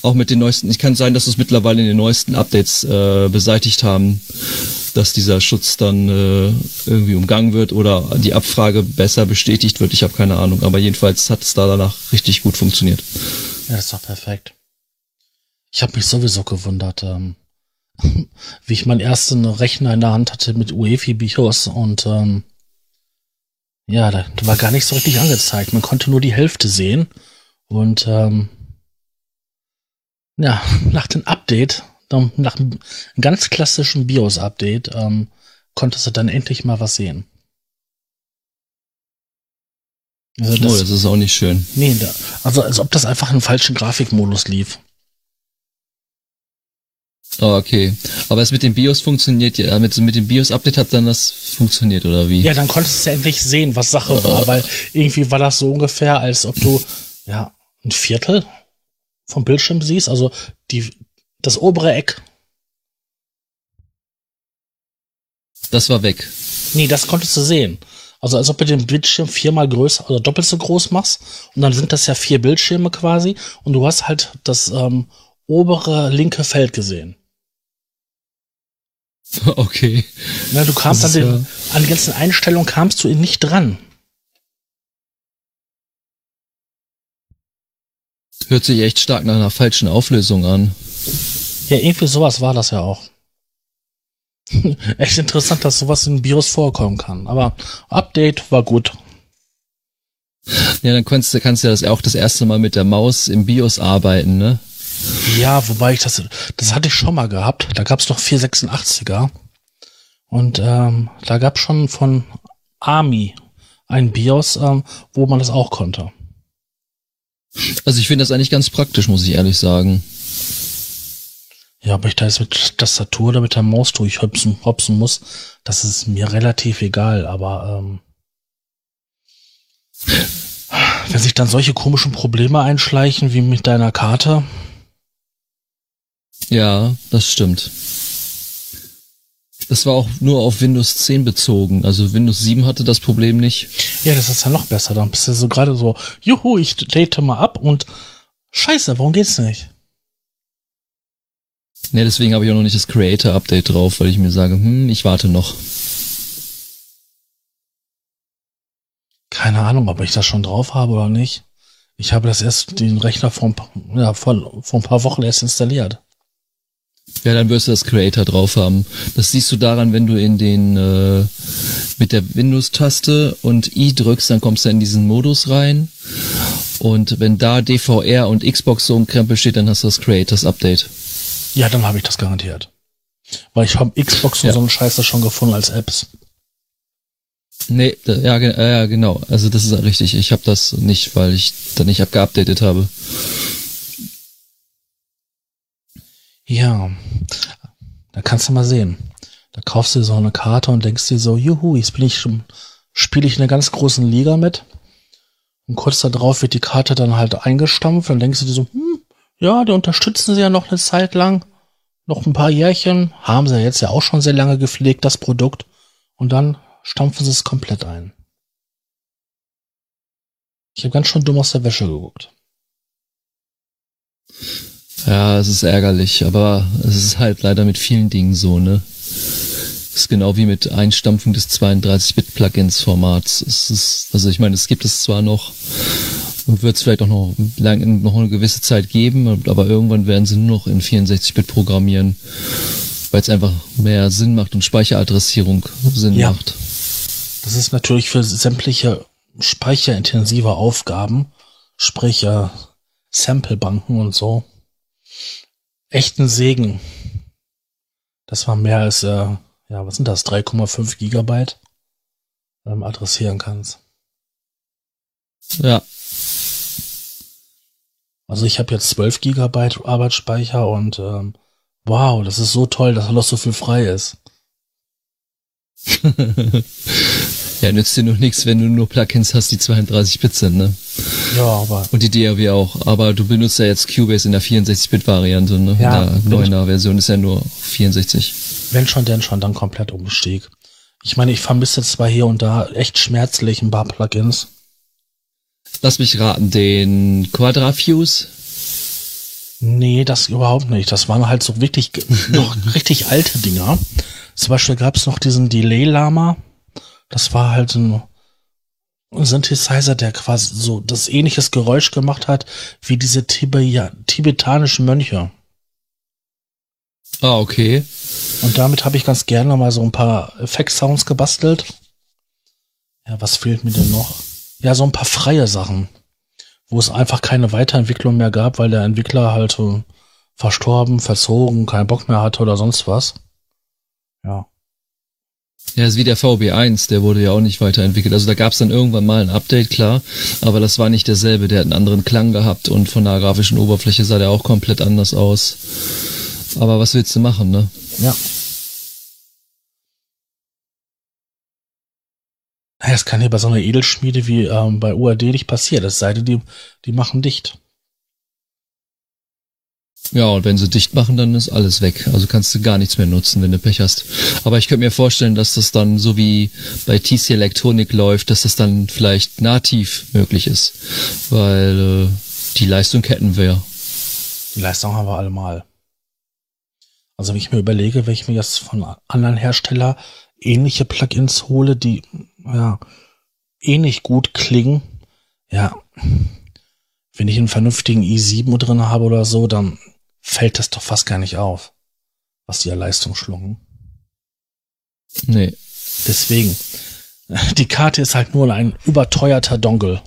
Auch mit den neuesten, ich kann sein, dass es mittlerweile in den neuesten Updates äh, beseitigt haben, dass dieser Schutz dann äh, irgendwie umgangen wird oder die Abfrage besser bestätigt wird. Ich habe keine Ahnung, aber jedenfalls hat es da danach richtig gut funktioniert. Ja, das ist doch perfekt. Ich habe mich sowieso gewundert, ähm, wie ich meinen ersten Rechner in der Hand hatte mit UEFI BIOS und ähm, ja, da war gar nicht so richtig angezeigt. Man konnte nur die Hälfte sehen und ähm, ja, nach dem Update, nach einem ganz klassischen BIOS-Update, ähm, konntest du dann endlich mal was sehen. Also das, oh, das ist auch nicht schön. Nee, da, also als ob das einfach im falschen Grafikmodus lief. Oh, okay. Aber es mit dem BIOS funktioniert ja, mit, mit dem BIOS-Update hat dann das funktioniert, oder wie? Ja, dann konntest du ja endlich sehen, was Sache oh. war, weil irgendwie war das so ungefähr, als ob du, ja, ein Viertel vom Bildschirm siehst, also die, das obere Eck. Das war weg. Nee, das konntest du sehen. Also als ob du den Bildschirm viermal größer oder doppelt so groß machst und dann sind das ja vier Bildschirme quasi und du hast halt das ähm, obere linke Feld gesehen. Okay. Na, du kamst an, den, ja an die ganzen Einstellungen kamst du nicht dran. Hört sich echt stark nach einer falschen Auflösung an. Ja, irgendwie sowas war das ja auch. echt interessant, dass sowas in BIOS vorkommen kann. Aber Update war gut. Ja, dann kannst du, kannst du ja das auch das erste Mal mit der Maus im BIOS arbeiten, ne? Ja, wobei ich das, das hatte ich schon mal gehabt. Da gab's doch 486er. Und ähm, da gab's schon von Army ein BIOS, ähm, wo man das auch konnte. Also ich finde das eigentlich ganz praktisch, muss ich ehrlich sagen. Ja, ob ich da jetzt mit Tastatur oder mit der Maus durchhopsen hopsen muss, das ist mir relativ egal, aber ähm, wenn sich dann solche komischen Probleme einschleichen wie mit deiner Karte, ja, das stimmt. Das war auch nur auf Windows 10 bezogen. Also Windows 7 hatte das Problem nicht. Ja, das ist ja noch besser. Dann bist du so gerade so, juhu, ich date mal ab und scheiße, warum geht's nicht? Ne, deswegen habe ich auch noch nicht das Creator-Update drauf, weil ich mir sage, hm, ich warte noch. Keine Ahnung, ob ich das schon drauf habe oder nicht. Ich habe das erst, den Rechner vor, ja, vor, vor ein paar Wochen erst installiert. Ja, dann wirst du das Creator drauf haben. Das siehst du daran, wenn du in den äh, mit der Windows-Taste und I drückst, dann kommst du in diesen Modus rein. Und wenn da DVR und Xbox so ein Krempel steht, dann hast du das Creators Update. Ja, dann habe ich das garantiert. Weil ich habe Xbox und ja. so einen Scheiße schon gefunden als Apps. Nee, ja, ja, genau. Also das ist richtig. Ich habe das nicht, weil ich da nicht abgeupdatet habe. Ja, da kannst du mal sehen. Da kaufst du so eine Karte und denkst dir so, juhu, jetzt bin ich schon, spiele ich in einer ganz großen Liga mit. Und kurz darauf wird die Karte dann halt eingestampft und denkst du dir so, hm, ja, die unterstützen sie ja noch eine Zeit lang. Noch ein paar Jährchen. Haben sie jetzt ja auch schon sehr lange gepflegt, das Produkt. Und dann stampfen sie es komplett ein. Ich habe ganz schön dumm aus der Wäsche geguckt. Ja, es ist ärgerlich, aber es ist halt leider mit vielen Dingen so, ne? Es ist genau wie mit Einstampfung des 32-Bit-Plugins-Formats. Es ist, also ich meine, es gibt es zwar noch und wird es vielleicht auch noch, lang, noch eine gewisse Zeit geben, aber irgendwann werden sie nur noch in 64-Bit programmieren, weil es einfach mehr Sinn macht und Speicheradressierung Sinn ja. macht. Das ist natürlich für sämtliche speicherintensive Aufgaben, sprich äh, Samplebanken und so, echten Segen. Das war mehr als, äh, ja, was sind das, 3,5 Gigabyte ähm, adressieren kannst. Ja. Also ich habe jetzt 12 Gigabyte Arbeitsspeicher und ähm, wow, das ist so toll, dass noch so viel frei ist. ja, nützt dir noch nichts, wenn du nur Plugins hast, die 32 Bit sind, ne? Ja, aber. Und die DAW auch. Aber du benutzt ja jetzt Cubase in der 64-Bit-Variante, ne? Ja, in der 9er Version ist ja nur 64. Wenn schon, denn schon, dann komplett Umstieg. Ich meine, ich vermisse zwar hier und da echt schmerzlich ein paar Plugins. Lass mich raten, den Quadrafuse? Nee, das überhaupt nicht. Das waren halt so wirklich noch richtig alte Dinger. Zum Beispiel gab es noch diesen Delay Lama. Das war halt ein Synthesizer, der quasi so das ähnliches Geräusch gemacht hat wie diese Tibia tibetanischen Mönche. Ah, okay. Und damit habe ich ganz gerne mal so ein paar Effekt-Sounds gebastelt. Ja, was fehlt mir denn noch? Ja, so ein paar freie Sachen, wo es einfach keine Weiterentwicklung mehr gab, weil der Entwickler halt äh, verstorben, verzogen, keinen Bock mehr hatte oder sonst was. Ja. Ja, ist wie der VB1, der wurde ja auch nicht weiterentwickelt. Also da gab es dann irgendwann mal ein Update, klar, aber das war nicht derselbe. Der hat einen anderen Klang gehabt und von der grafischen Oberfläche sah der auch komplett anders aus. Aber was willst du machen, ne? Ja. Naja, das kann hier bei so einer Edelschmiede wie ähm, bei UAD nicht passieren. Das sei denn, die, die machen dicht. Ja, und wenn sie dicht machen, dann ist alles weg. Also kannst du gar nichts mehr nutzen, wenn du Pech hast. Aber ich könnte mir vorstellen, dass das dann so wie bei TC Electronic läuft, dass das dann vielleicht nativ möglich ist. Weil äh, die Leistung hätten wir. Die Leistung haben wir allemal. Also wenn ich mir überlege, wenn ich mir jetzt von anderen Hersteller ähnliche Plugins hole, die ja ähnlich gut klingen, ja, wenn ich einen vernünftigen i7 drin habe oder so, dann fällt das doch fast gar nicht auf, was die an Leistung schlucken. Nee. Deswegen, die Karte ist halt nur ein überteuerter Dongle.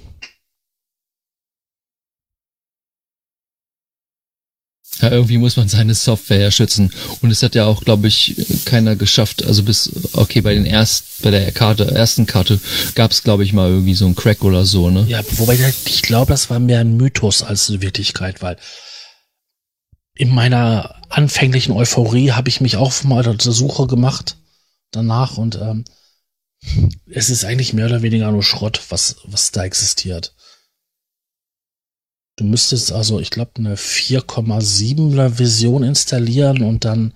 Ja, irgendwie muss man seine Software ja schützen. Und es hat ja auch, glaube ich, keiner geschafft. Also bis, okay, bei den erst, bei der Karte, ersten Karte gab es, glaube ich, mal irgendwie so einen Crack oder so, ne? Ja, wobei ich glaube, das war mehr ein Mythos als eine Wirklichkeit, weil in meiner anfänglichen Euphorie habe ich mich auch mal zur Suche gemacht danach und ähm, es ist eigentlich mehr oder weniger nur Schrott, was, was da existiert. Du müsstest also, ich glaube, eine 4,7er Version installieren und dann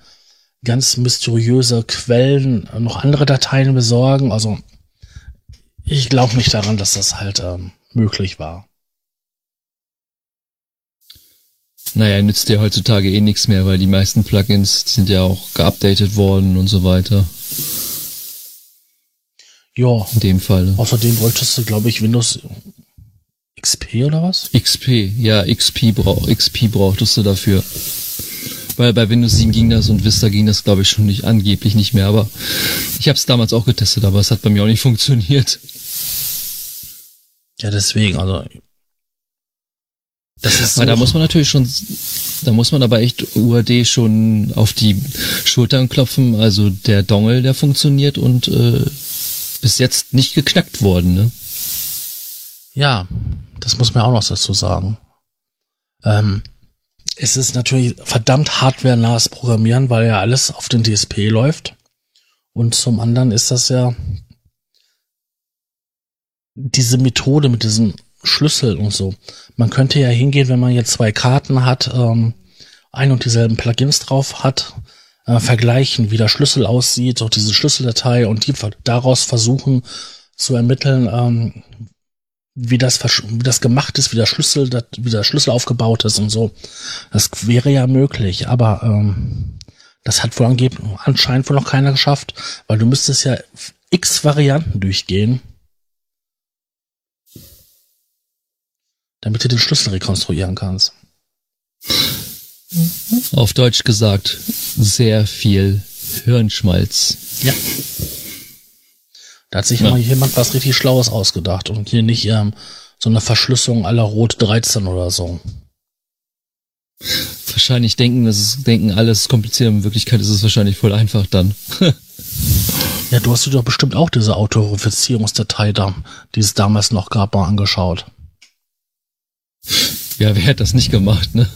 ganz mysteriöse Quellen, noch andere Dateien besorgen. Also ich glaube nicht daran, dass das halt ähm, möglich war. Naja, nützt dir heutzutage eh nichts mehr, weil die meisten Plugins sind ja auch geupdatet worden und so weiter. Ja. In dem Fall. Außerdem bräuchtest du, glaube ich, Windows XP oder was? XP, ja, XP, brauch, XP brauchtest du dafür. Weil bei Windows 7 ging das und Vista ging das, glaube ich, schon nicht angeblich nicht mehr. Aber ich habe es damals auch getestet, aber es hat bei mir auch nicht funktioniert. Ja, deswegen, also das ist so. da muss man natürlich schon, da muss man aber echt UAD schon auf die Schultern klopfen. Also der Dongle, der funktioniert und äh, bis jetzt nicht geknackt worden, ne? Ja, das muss man auch noch dazu sagen. Ähm, es ist natürlich verdammt hardware-nahes Programmieren, weil ja alles auf den DSP läuft. Und zum anderen ist das ja diese Methode mit diesem Schlüssel und so. Man könnte ja hingehen, wenn man jetzt zwei Karten hat, ähm, ein und dieselben Plugins drauf hat, äh, vergleichen, wie der Schlüssel aussieht, auch diese Schlüsseldatei und die daraus versuchen zu ermitteln, ähm, wie das, wie das gemacht ist, wie der Schlüssel, wie der Schlüssel aufgebaut ist und so. Das wäre ja möglich, aber ähm, das hat wohl anscheinend wohl noch keiner geschafft, weil du müsstest ja x Varianten durchgehen, damit du den Schlüssel rekonstruieren kannst. Auf Deutsch gesagt, sehr viel Hirnschmalz. Ja. Da hat sich ja. mal jemand was richtig Schlaues ausgedacht und hier nicht ähm, so eine Verschlüsselung aller Rot 13 oder so. Wahrscheinlich denken, das ist, denken alles kompliziert. In Wirklichkeit ist es wahrscheinlich voll einfach dann. ja, du hast dir doch bestimmt auch diese Autorifizierungsdatei da, die es damals noch gab, mal angeschaut. Ja, wer hat das nicht gemacht, ne?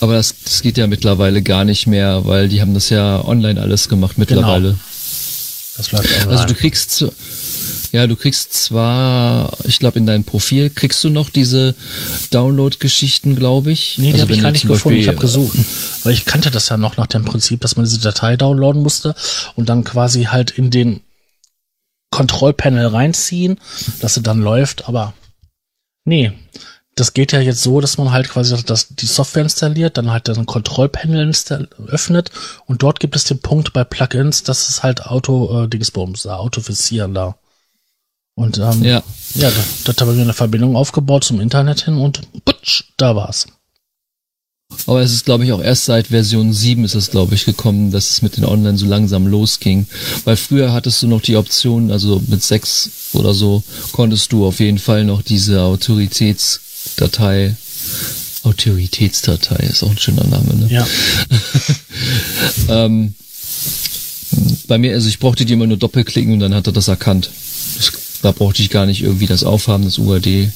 Aber das, das geht ja mittlerweile gar nicht mehr, weil die haben das ja online alles gemacht mittlerweile. Genau. Das läuft online. Also du kriegst Ja, du kriegst zwar, ich glaube, in deinem Profil kriegst du noch diese Download-Geschichten, glaube ich. Nee, die also habe ich gar nicht gefunden. Ich Beispiel- habe gesucht. Weil ich kannte das ja noch nach dem Prinzip, dass man diese Datei downloaden musste und dann quasi halt in den Kontrollpanel reinziehen, dass sie dann läuft. Aber nee, das geht ja jetzt so, dass man halt quasi das, die Software installiert, dann halt ein Kontrollpanel öffnet und dort gibt es den Punkt bei Plugins, dass es halt Auto äh, Dingsbums da, Autofisieren da. Und ähm, Ja, ja, da, da habe ich eine Verbindung aufgebaut zum Internet hin und putsch, da war's. Aber es ist, glaube ich, auch erst seit Version 7 ist es, glaube ich, gekommen, dass es mit den Online so langsam losging. Weil früher hattest du noch die Option, also mit 6 oder so, konntest du auf jeden Fall noch diese Autoritätsdatei Autoritätsdatei ist auch ein schöner Name, ne? Ja. Ähm, bei mir, also ich brauchte die immer nur doppelklicken und dann hat er das erkannt. Das, da brauchte ich gar nicht irgendwie das Aufhaben des UAD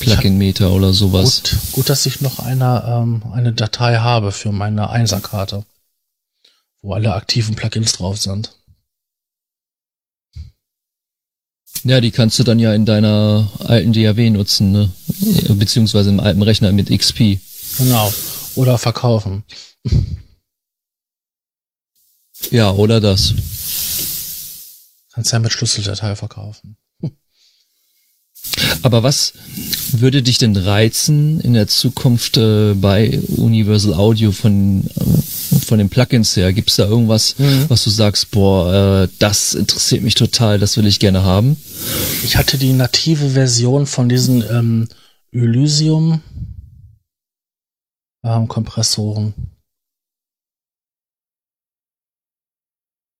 Plugin-Meter oder sowas. Gut, gut, dass ich noch eine, ähm, eine Datei habe für meine Einserkarte, wo alle aktiven Plugins drauf sind. Ja, die kannst du dann ja in deiner alten DAW nutzen, ne? Beziehungsweise im alten Rechner mit XP. Genau. Oder verkaufen. Ja, oder das. Kannst ja mit Schlüsseldatei verkaufen. Aber was würde dich denn reizen in der Zukunft äh, bei Universal Audio von, äh, von den Plugins her? Gibt's da irgendwas, Mhm. was du sagst, boah, äh, das interessiert mich total, das will ich gerne haben? Ich hatte die native Version von diesen ähm, Elysium ähm, Kompressoren.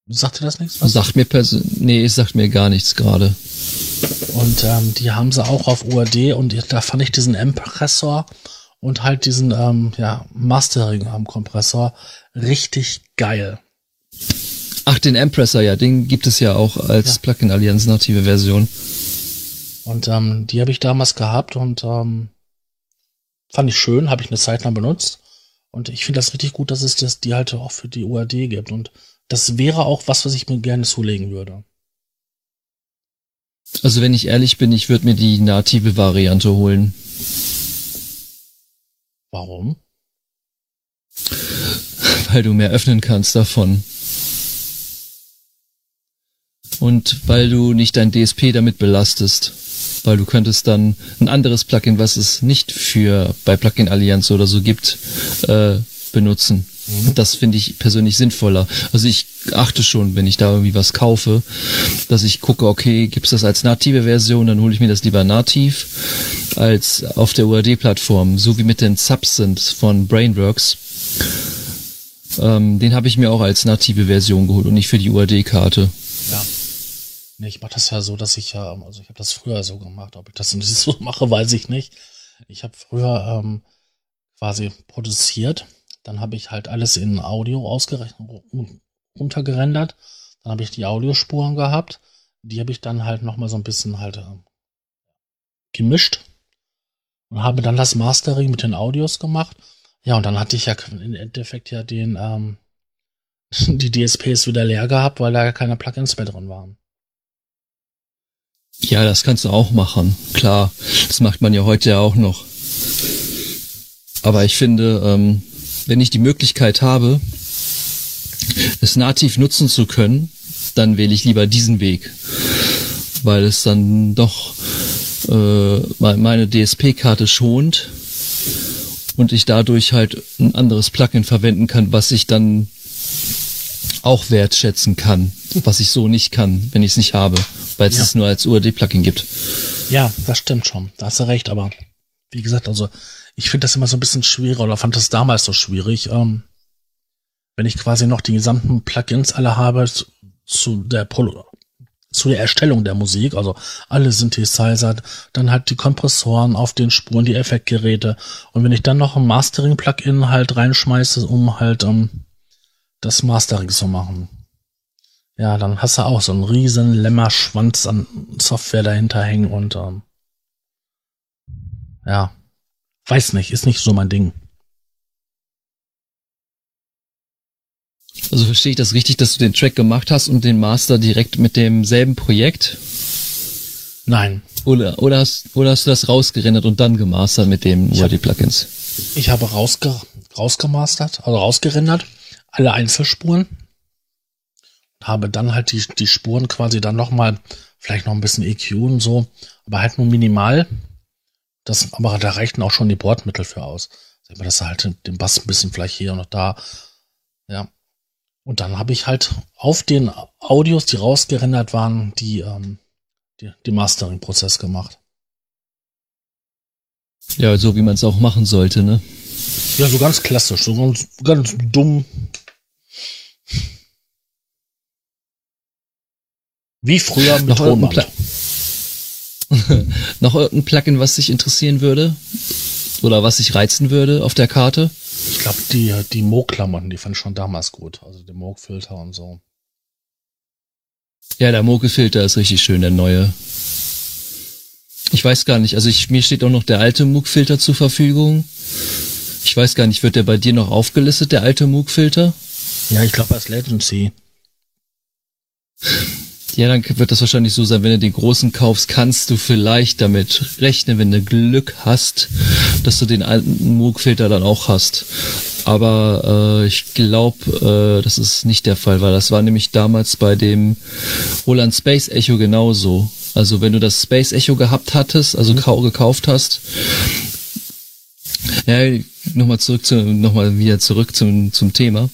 Sagt ihr das nichts? was? Sagt mir pers nee, es sagt mir gar nichts gerade. Und ähm, die haben sie auch auf UAD und da fand ich diesen M-Pressor und halt diesen ähm, ja, Mastering am Kompressor richtig geil. Ach, den Empressor, ja, den gibt es ja auch als Ja. Plugin Allianz native Version. Und ähm, die habe ich damals gehabt und ähm, fand ich schön, habe ich eine Zeit lang benutzt. Und ich finde das richtig gut, dass es das, die halt auch für die UAD gibt. Und das wäre auch was, was ich mir gerne zulegen würde. Also wenn ich ehrlich bin, ich würde mir die native Variante holen. Warum? weil du mehr öffnen kannst davon. Und weil du nicht dein DSP damit belastest. Weil du könntest dann ein anderes Plugin, was es nicht für bei Plugin Allianz oder so gibt, äh, benutzen. Das finde ich persönlich sinnvoller. Also ich achte schon, wenn ich da irgendwie was kaufe, dass ich gucke, okay, gibt's das als native Version, dann hole ich mir das lieber nativ als auf der UAD-Plattform, so wie mit den Subsynths von Brainworks. Ähm, den habe ich mir auch als native Version geholt und nicht für die UAD-Karte. Ja. Nee, ich mache das ja so, dass ich ja, also ich habe das früher so gemacht. Ob ich das so mache, weiß ich nicht. Ich habe früher ähm, quasi produziert. Dann habe ich halt alles in Audio ausgerechnet, ru- runtergerendert. Dann habe ich die Audiospuren gehabt. Die habe ich dann halt nochmal so ein bisschen halt ähm, gemischt. Und habe dann das Mastering mit den Audios gemacht. Ja, und dann hatte ich ja im Endeffekt ja den, ähm, die DSPs wieder leer gehabt, weil da keine Plugins mehr drin waren. Ja, das kannst du auch machen. Klar, das macht man ja heute ja auch noch. Aber ich finde, ähm, wenn ich die Möglichkeit habe, es nativ nutzen zu können, dann wähle ich lieber diesen Weg. Weil es dann doch äh, me- meine DSP-Karte schont und ich dadurch halt ein anderes Plugin verwenden kann, was ich dann auch wertschätzen kann, was ich so nicht kann, wenn ich es nicht habe, weil es Ja. es nur als UAD-Plugin gibt. Ja, das stimmt schon. Da hast du recht, aber wie gesagt, also ich finde das immer so ein bisschen schwieriger oder fand das damals so schwierig, ähm, wenn ich quasi noch die gesamten Plugins alle habe zu, zu der Pro zu der Erstellung der Musik, also alle Synthesizer, dann halt die Kompressoren auf den Spuren, die Effektgeräte und wenn ich dann noch ein Mastering-Plugin halt reinschmeiße, um halt ähm, das Mastering zu machen. Ja, dann hast du auch so einen riesen Lämmerschwanz an Software dahinter hängen und ähm, ja, weiß nicht, ist nicht so mein Ding. Also verstehe ich das richtig, dass du den Track gemacht hast und den Master direkt mit demselben Projekt Nein. Oder, oder, hast, oder hast du das rausgerendert und dann gemastert mit dem UAD-Plugins? Ich habe rausge rausgemastert, also rausgerendert, alle Einzelspuren. Habe dann halt die, die Spuren quasi dann nochmal, vielleicht noch ein bisschen EQ und so, aber halt nur minimal. Das, aber da reichten auch schon die Bordmittel für aus. Sag mal, dass halt den Bass ein bisschen vielleicht hier und noch da. Ja. Und dann habe ich halt auf den Audios, die rausgerendert waren, die, ähm, die, die Mastering-Prozess gemacht. Ja, so wie man es auch machen sollte, ne? Ja, so ganz klassisch, so ganz, ganz dumm. Wie früher mit noch Tonband. Noch irgendein Plugin, was dich interessieren würde? Oder was dich reizen würde auf der Karte? Ich glaube, die, die Moog-Klamotten, die fand ich schon damals gut. Also der Moog-Filter und so. Ja, der Moog-Filter ist richtig schön, der neue. Ich weiß gar nicht, also ich, mir steht auch noch der alte Moog-Filter zur Verfügung. Ich weiß gar nicht, wird der bei dir noch aufgelistet, der alte Moog-Filter? Ja, ich glaube als Legacy. Ja, dann wird das wahrscheinlich so sein, wenn du den großen kaufst, kannst du vielleicht damit rechnen, wenn du Glück hast, dass du den alten Moog-Filter dann auch hast. Aber äh, ich glaube, äh, das ist nicht der Fall, weil das war nämlich damals bei dem Roland Space Echo genauso. Also wenn du das Space Echo gehabt hattest, also mhm. gekauft hast, ja, nochmal zurück zu, nochmal wieder zurück zum, zum Thema.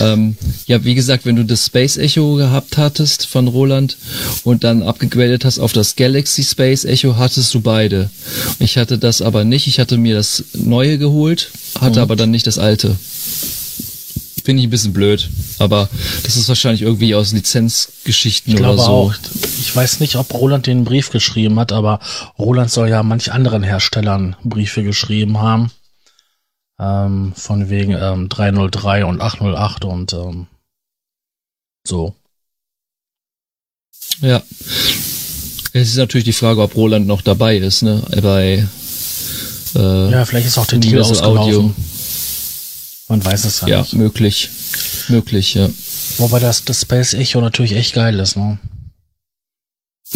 Ähm, ja, wie gesagt, wenn du das Space Echo gehabt hattest von Roland und dann abgegradet hast auf das Galaxy Space Echo, hattest du beide. Ich hatte das aber nicht. Ich hatte mir das neue geholt, hatte mhm. aber dann nicht das alte. Finde ich ein bisschen blöd, aber das ist wahrscheinlich irgendwie aus Lizenzgeschichten ich oder so. Auch. Ich weiß nicht, ob Roland den Brief geschrieben hat, aber Roland soll ja manch anderen Herstellern Briefe geschrieben haben. Ähm, von wegen ähm, 303 und 808 und ähm, so. Ja. Es ist natürlich die Frage, ob Roland noch dabei ist, ne? Bei äh, Ja, vielleicht ist auch der Deal ausgelaufen. Audio. Man weiß es ja, ja nicht. Ja, möglich. Möglich, ja. Wobei das, das Space Echo natürlich echt geil ist, ne?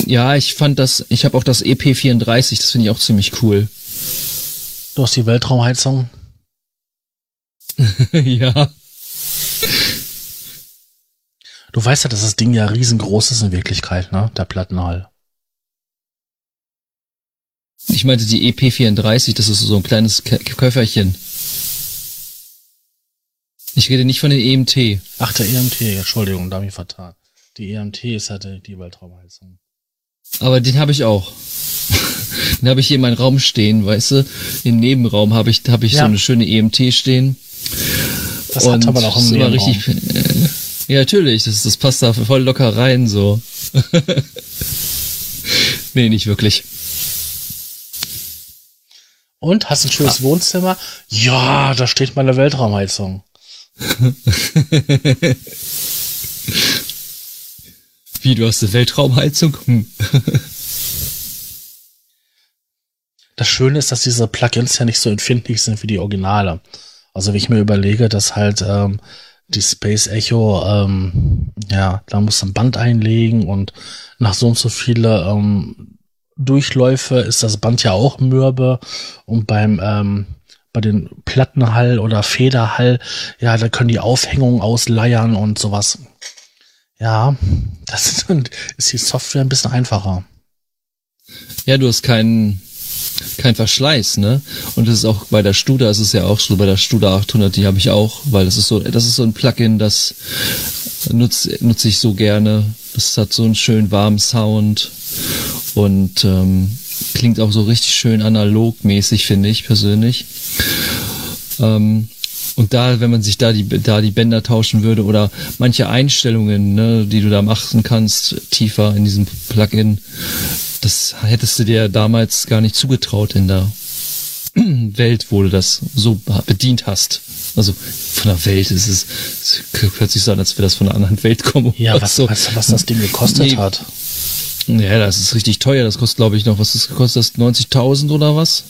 Ja, ich fand das, ich habe auch das EP34, das finde ich auch ziemlich cool. Du hast die Weltraumheizung? ja. Du weißt ja, dass das Ding ja riesengroß ist in Wirklichkeit, ne? Der Plattenhall. Ich meinte die EP34, das ist so ein kleines Köfferchen. Ich rede nicht von den EMT. Ach, der EMT, Entschuldigung, da habe ich vertan. Die EMT ist halt die Weltraumheizung. Aber den habe ich auch. den habe ich hier in meinem Raum stehen, weißt du? Im Nebenraum habe ich, hab ich ja. so eine schöne EMT stehen. Das und hat aber auch im Nebenraum. richtig. Äh, ja, natürlich, das, das passt da voll locker rein, so. nee, nicht wirklich. Und, hast du ein schönes ah. Wohnzimmer? Ja, da steht meine Weltraumheizung. Wie, du hast eine Weltraumheizung? Hm. Das Schöne ist, dass diese Plugins ja nicht so empfindlich sind wie die Originale. Also wenn ich mir überlege, dass halt ähm, die Space Echo, ähm, ja, da muss ein Band einlegen und nach so und so viele ähm, Durchläufe ist das Band ja auch mürbe und beim ähm, bei den Plattenhall oder Federhall, ja, da können die Aufhängungen ausleiern und sowas. Ja, das ist die Software ein bisschen einfacher. Ja, du hast keinen kein Verschleiß, ne? Und das ist auch bei der Studa, ist es ja auch so, bei der Studa 800, die habe ich auch, weil das ist so, das ist so ein Plugin, das nutze nutze ich so gerne. Das hat so einen schönen warmen Sound und ähm, klingt auch so richtig schön analogmäßig, finde ich persönlich. Ähm, und da, wenn man sich da die, da die Bänder tauschen würde oder manche Einstellungen, ne, die du da machen kannst, tiefer in diesem Plugin, das hättest du dir damals gar nicht zugetraut in der Welt, wo du das so bedient hast. Also von der Welt ist es, es hört sich so an, als wäre das von einer anderen Welt kommen. Ja, was, so. was, was das Ding gekostet nee, hat. Ja, das ist richtig teuer. Das kostet, glaube ich, noch, was das kostet, 90.000 oder was?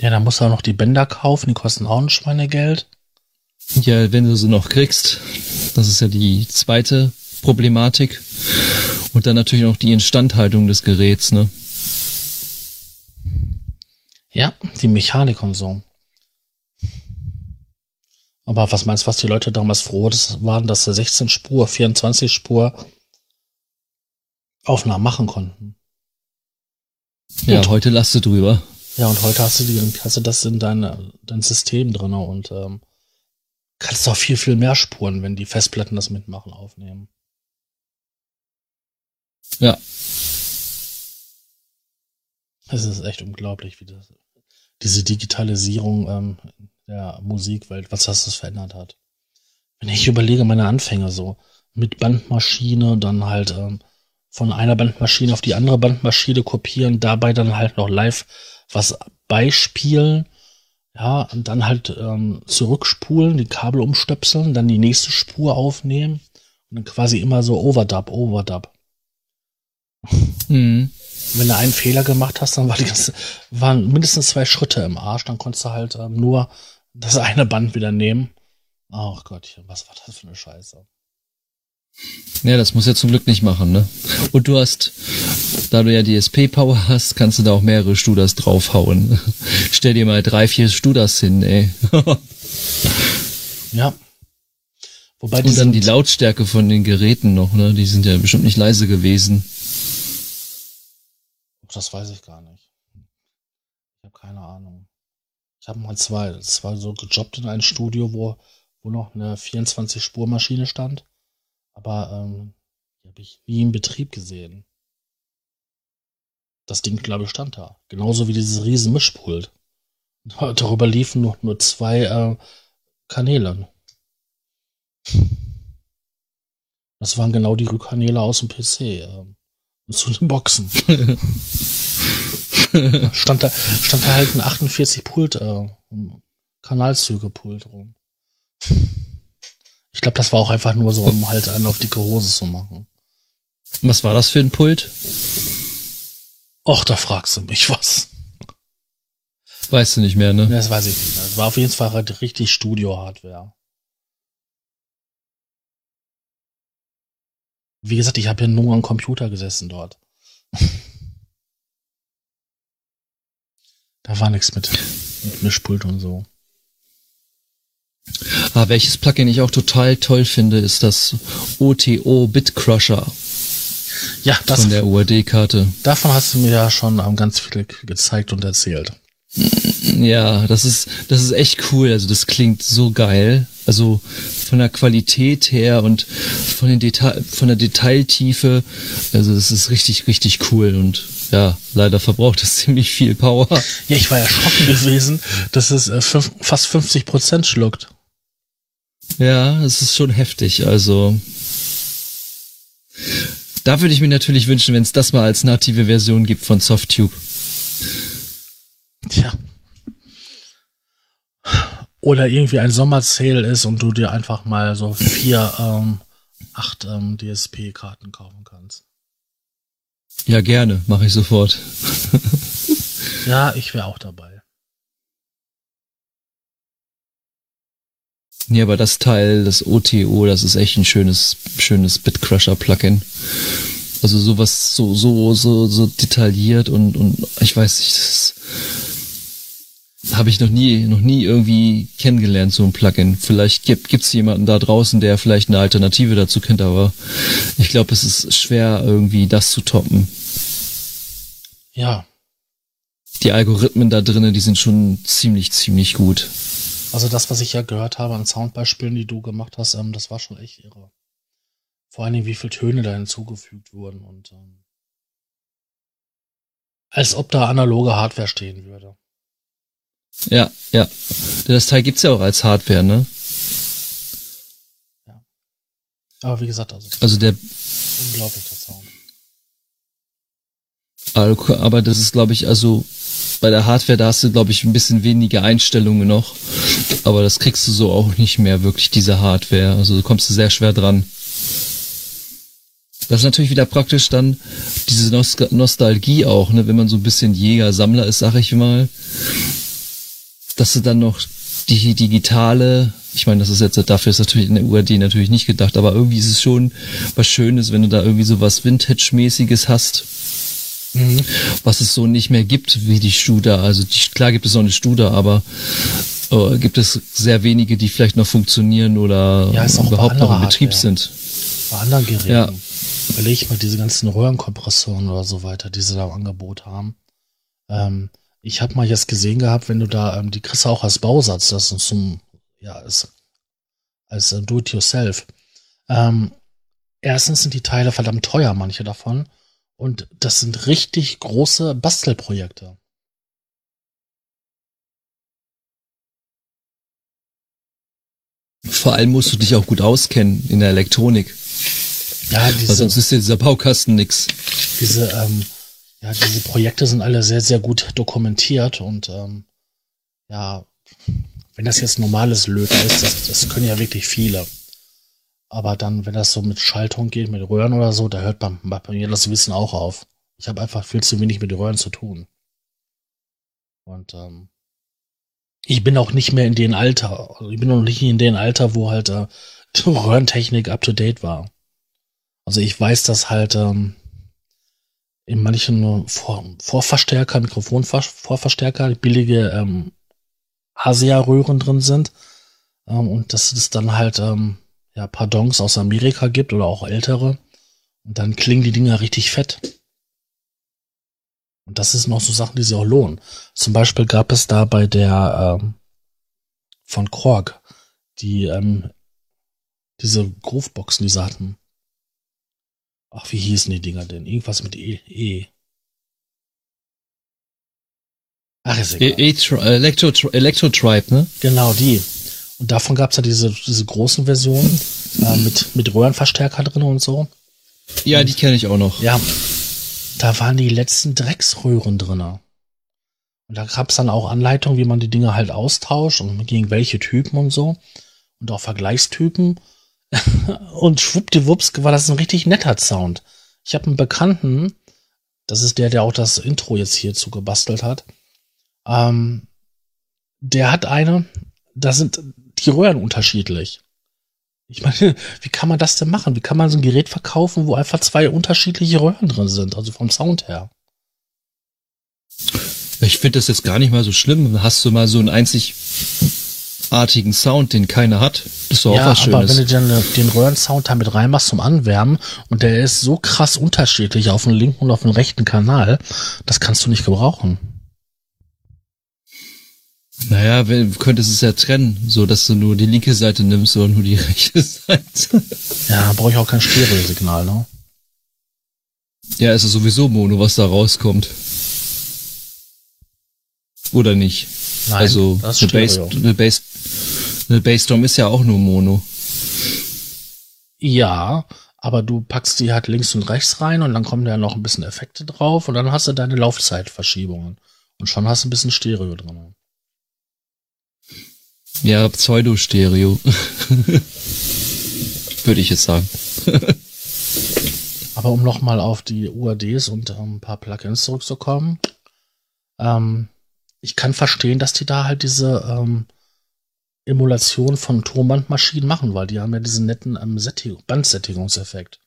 Ja, da musst du auch noch die Bänder kaufen, die kosten auch ein Schweinegeld. Ja, wenn du sie noch kriegst. Das ist ja die zweite Problematik. Und dann natürlich noch die Instandhaltung des Geräts, ne? Ja, die Mechanik und so. Aber was meinst du, was die Leute damals froh waren, dass sie 16 Spur, 24 Spur Aufnahmen machen konnten? Ja, und, heute lasst du drüber. Ja, und heute hast du, die, hast du das in dein, dein System drin und ähm, kannst auch viel, viel mehr Spuren, wenn die Festplatten das mitmachen, aufnehmen. Ja. Es ist echt unglaublich, wie das, diese Digitalisierung ähm, der Musikwelt, was das verändert hat. Wenn ich überlege, meine Anfänge so, mit Bandmaschine, dann halt ähm, von einer Bandmaschine auf die andere Bandmaschine kopieren, dabei dann halt noch live was beispielen, ja, und dann halt ähm, zurückspulen, die Kabel umstöpseln, dann die nächste Spur aufnehmen und dann quasi immer so Overdub, Overdub. Mhm. Wenn du einen Fehler gemacht hast, dann war die ganze, waren mindestens zwei Schritte im Arsch, dann konntest du halt ähm, nur das eine Band wieder nehmen. Ach Gottchen, was war das für eine Scheiße? Ja, das muss ja zum Glück nicht machen, ne? Und du hast, da du ja DSP-Power hast, kannst du da auch mehrere Studas draufhauen. Stell dir mal drei, vier Studas hin, ey. ja. Wobei Und dann die Lautstärke von den Geräten noch, ne? Die sind ja bestimmt nicht leise gewesen. Das weiß ich gar nicht. Ich habe keine Ahnung. Ich habe mal zwei, zwei so gejobbt in einem Studio, wo, wo noch eine 24-Spur-Maschine stand. Aber ähm, die habe ich nie in Betrieb gesehen. Das Ding, glaube ich, stand da. Genauso wie dieses riesen Mischpult. Darüber liefen noch nur zwei äh, Kanäle. Das waren genau die Rückkanäle aus dem PC. Äh, zu den Boxen. stand, da, stand da halt ein 48 Pult, äh, Kanalzüge Pult rum. Ich glaube, das war auch einfach nur so, um halt einen auf dicke Hose zu machen. Was war das für ein Pult? Och, da fragst du mich was. Weißt du nicht mehr, ne? Das weiß ich nicht. Das war auf jeden Fall halt richtig Studio-Hardware. Wie gesagt, ich habe ja nur am Computer gesessen dort. da war nichts mit, mit Mischpult und so. Ah, welches Plugin ich auch total toll finde, ist das OTO Bitcrusher. Ja, das von der UAD-Karte. Davon hast du mir ja schon ganz viel gezeigt und erzählt. Ja, das ist, das ist echt cool. Also das klingt so geil. Also von der Qualität her und von den Detail, von der Detailtiefe. Also das ist richtig, richtig cool und ja, leider verbraucht es ziemlich viel Power. Ja, ich war erschrocken gewesen, dass es äh, fünf, fast 50 Prozent schluckt. Ja, es ist schon heftig. Also da würde ich mir natürlich wünschen, wenn es das mal als native Version gibt von Softtube. Tja. Oder irgendwie ein Sommersale ist und du dir einfach mal so vier, ähm, acht ähm, DSP-Karten kaufen kannst. Ja, gerne, mache ich sofort. ja, ich wäre auch dabei. Ja, aber das Teil, das OTO, das ist echt ein schönes, schönes Bitcrusher-Plugin. Also sowas so, so, so, so detailliert und, und ich weiß nicht, das habe ich noch nie, noch nie irgendwie kennengelernt, so ein Plugin. Vielleicht gibt es jemanden da draußen, der vielleicht eine Alternative dazu kennt, aber ich glaube, es ist schwer, irgendwie das zu toppen. Ja. Die Algorithmen da drinnen, die sind schon ziemlich, ziemlich gut. Also das, was ich ja gehört habe an Soundbeispielen, die du gemacht hast, ähm, das war schon echt irre. Vor allen Dingen, wie viele Töne da hinzugefügt wurden und ähm, als ob da analoge Hardware stehen würde. Ja, ja. Das Teil gibt's ja auch als Hardware, ne? Ja. Aber wie gesagt, also. Also der. Unglaublich, der Sound. Aber das ist, glaube ich, also bei der Hardware, da hast du, glaube ich, ein bisschen weniger Einstellungen noch. Aber das kriegst du so auch nicht mehr, wirklich, diese Hardware. Also du kommst du sehr schwer dran. Das ist natürlich wieder praktisch dann diese Nostalgie auch, ne, wenn man so ein bisschen Jäger-Sammler ist, sag ich mal dass du dann noch die digitale Ich meine, das ist jetzt, dafür ist natürlich in der UAD natürlich nicht gedacht, aber irgendwie ist es schon was Schönes, wenn du da irgendwie so was Vintage-mäßiges hast. Mhm. Was es so nicht mehr gibt wie die Studer. Also die, klar gibt es noch eine Studer, aber äh, gibt es sehr wenige, die vielleicht noch funktionieren oder ja, überhaupt noch im Betrieb Hardware. sind. Bei anderen Geräten. Ja. Überleg mal diese ganzen Röhrenkompressoren oder so weiter, die sie da im Angebot haben. Ähm, ich habe mal jetzt gesehen gehabt, wenn du da, ähm, die kriegst du auch als Bausatz, das ist zum, ja, als, als äh, Do-it-yourself. Ähm, erstens sind die Teile verdammt teuer, manche davon. Und das sind richtig große Bastelprojekte. Vor allem musst du dich auch gut auskennen in der Elektronik. Ja, diese, Weil sonst ist dieser Baukasten nix. Diese, ähm, ja, diese Projekte sind alle sehr, sehr gut dokumentiert und ähm, ja, wenn das jetzt normales Löten ist, das, das können ja wirklich viele. Aber dann, wenn das so mit Schaltung geht, mit Röhren oder so, da hört bei, bei mir das Wissen auch auf. Ich habe einfach viel zu wenig mit Röhren zu tun. Und ähm, ich bin auch nicht mehr in dem Alter, also ich bin noch nicht in dem Alter, wo halt äh, Röhrentechnik up to date war. Also ich weiß, dass halt ähm, in manchen Vor Vorverstärker, Mikrofonvorverstärker billige ähm, Asia-Röhren drin sind ähm, und dass es dann halt ähm, ja, Pardons aus Amerika gibt oder auch ältere. Und dann klingen die Dinger richtig fett. Und das ist noch so Sachen, die sich auch lohnen. Zum Beispiel gab es da bei der ähm, von Korg die ähm, diese Grooveboxen, die sie hatten. Ach, wie hießen die Dinger denn? Irgendwas mit E. e. Ach, ist egal. E e Electro, Electro Tribe, ne? Genau, die. Und davon gab's ja diese, diese großen Versionen äh, mit, mit Röhrenverstärker drin und so. Ja, und, die kenne ich auch noch. Ja, da waren die letzten Drecksröhren drinne. Und da gab's dann auch Anleitungen, wie man die Dinge halt austauscht und gegen welche Typen und so. Und auch Vergleichstypen. und schwuppdiwupps war das ein richtig netter Sound. Ich habe einen Bekannten, das ist der, der auch das Intro jetzt hierzu gebastelt hat. Ähm, der hat eine, da sind die Röhren unterschiedlich. Ich meine, wie kann man das denn machen? Wie kann man so ein Gerät verkaufen, wo einfach zwei unterschiedliche Röhren drin sind, also vom Sound her? Ich finde das jetzt gar nicht mal so schlimm. Hast du mal so einen einzigartigen Sound, den keiner hat? Das ist doch ja, auch was Schönes. aber wenn du dann den Röhrensound da mit reinmachst zum Anwärmen und der ist so krass unterschiedlich auf dem linken und auf dem rechten Kanal, das kannst du nicht gebrauchen. Naja, wenn, könntest es ja trennen, so dass du nur die linke Seite nimmst oder nur die rechte Seite. Ja, brauche ich auch kein Stereo-Signal, ne? Ja, es ist sowieso Mono, was da rauskommt. Oder nicht? Nein, also das ist eine, Bass, eine, Bass, eine Bassdrum ist ja auch nur Mono. Ja, aber du packst die halt links und rechts rein und dann kommen da noch ein bisschen Effekte drauf und dann hast du deine Laufzeitverschiebungen. Und schon hast du ein bisschen Stereo drin. Ja, Pseudo-Stereo. Würde ich jetzt sagen. Aber um nochmal auf die UADs und ähm, ein paar Plugins zurückzukommen. Ähm, ich kann verstehen, dass die da halt diese ähm, Emulation von Tonbandmaschinen machen, weil die haben ja diesen netten ähm, Bandsättigungseffekt.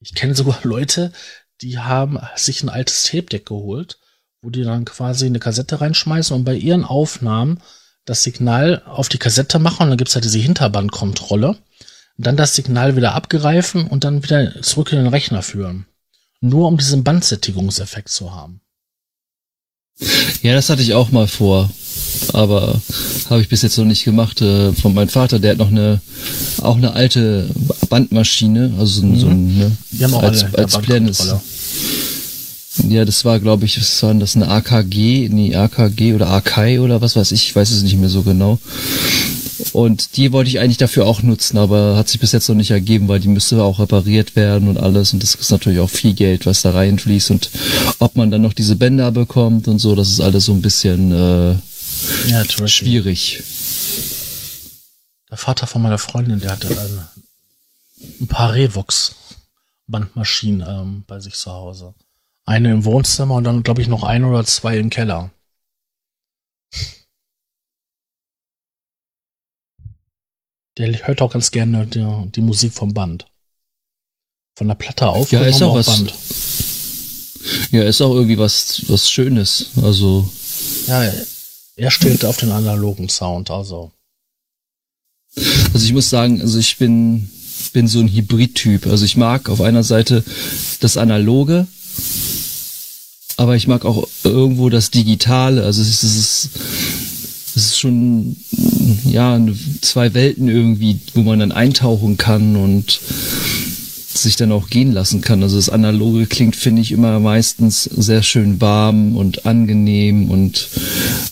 Ich kenne sogar Leute, die haben sich ein altes Tape-Deck geholt, wo die dann quasi eine Kassette reinschmeißen und bei ihren Aufnahmen das Signal auf die Kassette machen und dann gibt's ja diese Hinterbandkontrolle. Dann das Signal wieder abgreifen und dann wieder zurück in den Rechner führen. Nur um diesen Bandsättigungseffekt zu haben. Ja, das hatte ich auch mal vor. Aber habe ich bis jetzt noch nicht gemacht. Äh, von meinem Vater, der hat noch eine, auch eine alte Bandmaschine, also so, mhm. so ein, ne, Die haben auch als, alle als Playlist. Ja, das war, glaube ich, was war das eine AKG, nee, AKG oder Akai oder was weiß ich, ich weiß es nicht mehr so genau. Und die wollte ich eigentlich dafür auch nutzen, aber hat sich bis jetzt noch nicht ergeben, weil die müsste auch repariert werden und alles. Und das ist natürlich auch viel Geld, was da reinfließt. Und ob man dann noch diese Bänder bekommt und so, das ist alles so ein bisschen äh, ja, schwierig. Der Vater von meiner Freundin, der hatte ein, ein paar Revox Bandmaschinen ähm, bei sich zu Hause. Eine im Wohnzimmer und dann, glaube ich, noch ein oder zwei im Keller. der hört auch ganz gerne die, die Musik vom Band. Von der Platte auf. Ja, ist auch was. Band. Ja, ist auch irgendwie was, was Schönes. Also. Ja, er steht auf den analogen Sound, also. Also ich muss sagen, also ich bin, bin so ein Hybrid-Typ. Also ich mag auf einer Seite das Analoge, aber ich mag auch irgendwo das Digitale. Also es ist, es ist, es ist schon, ja, zwei Welten irgendwie, wo man dann eintauchen kann und sich dann auch gehen lassen kann. Also das Analoge klingt, finde ich, immer meistens sehr schön warm und angenehm und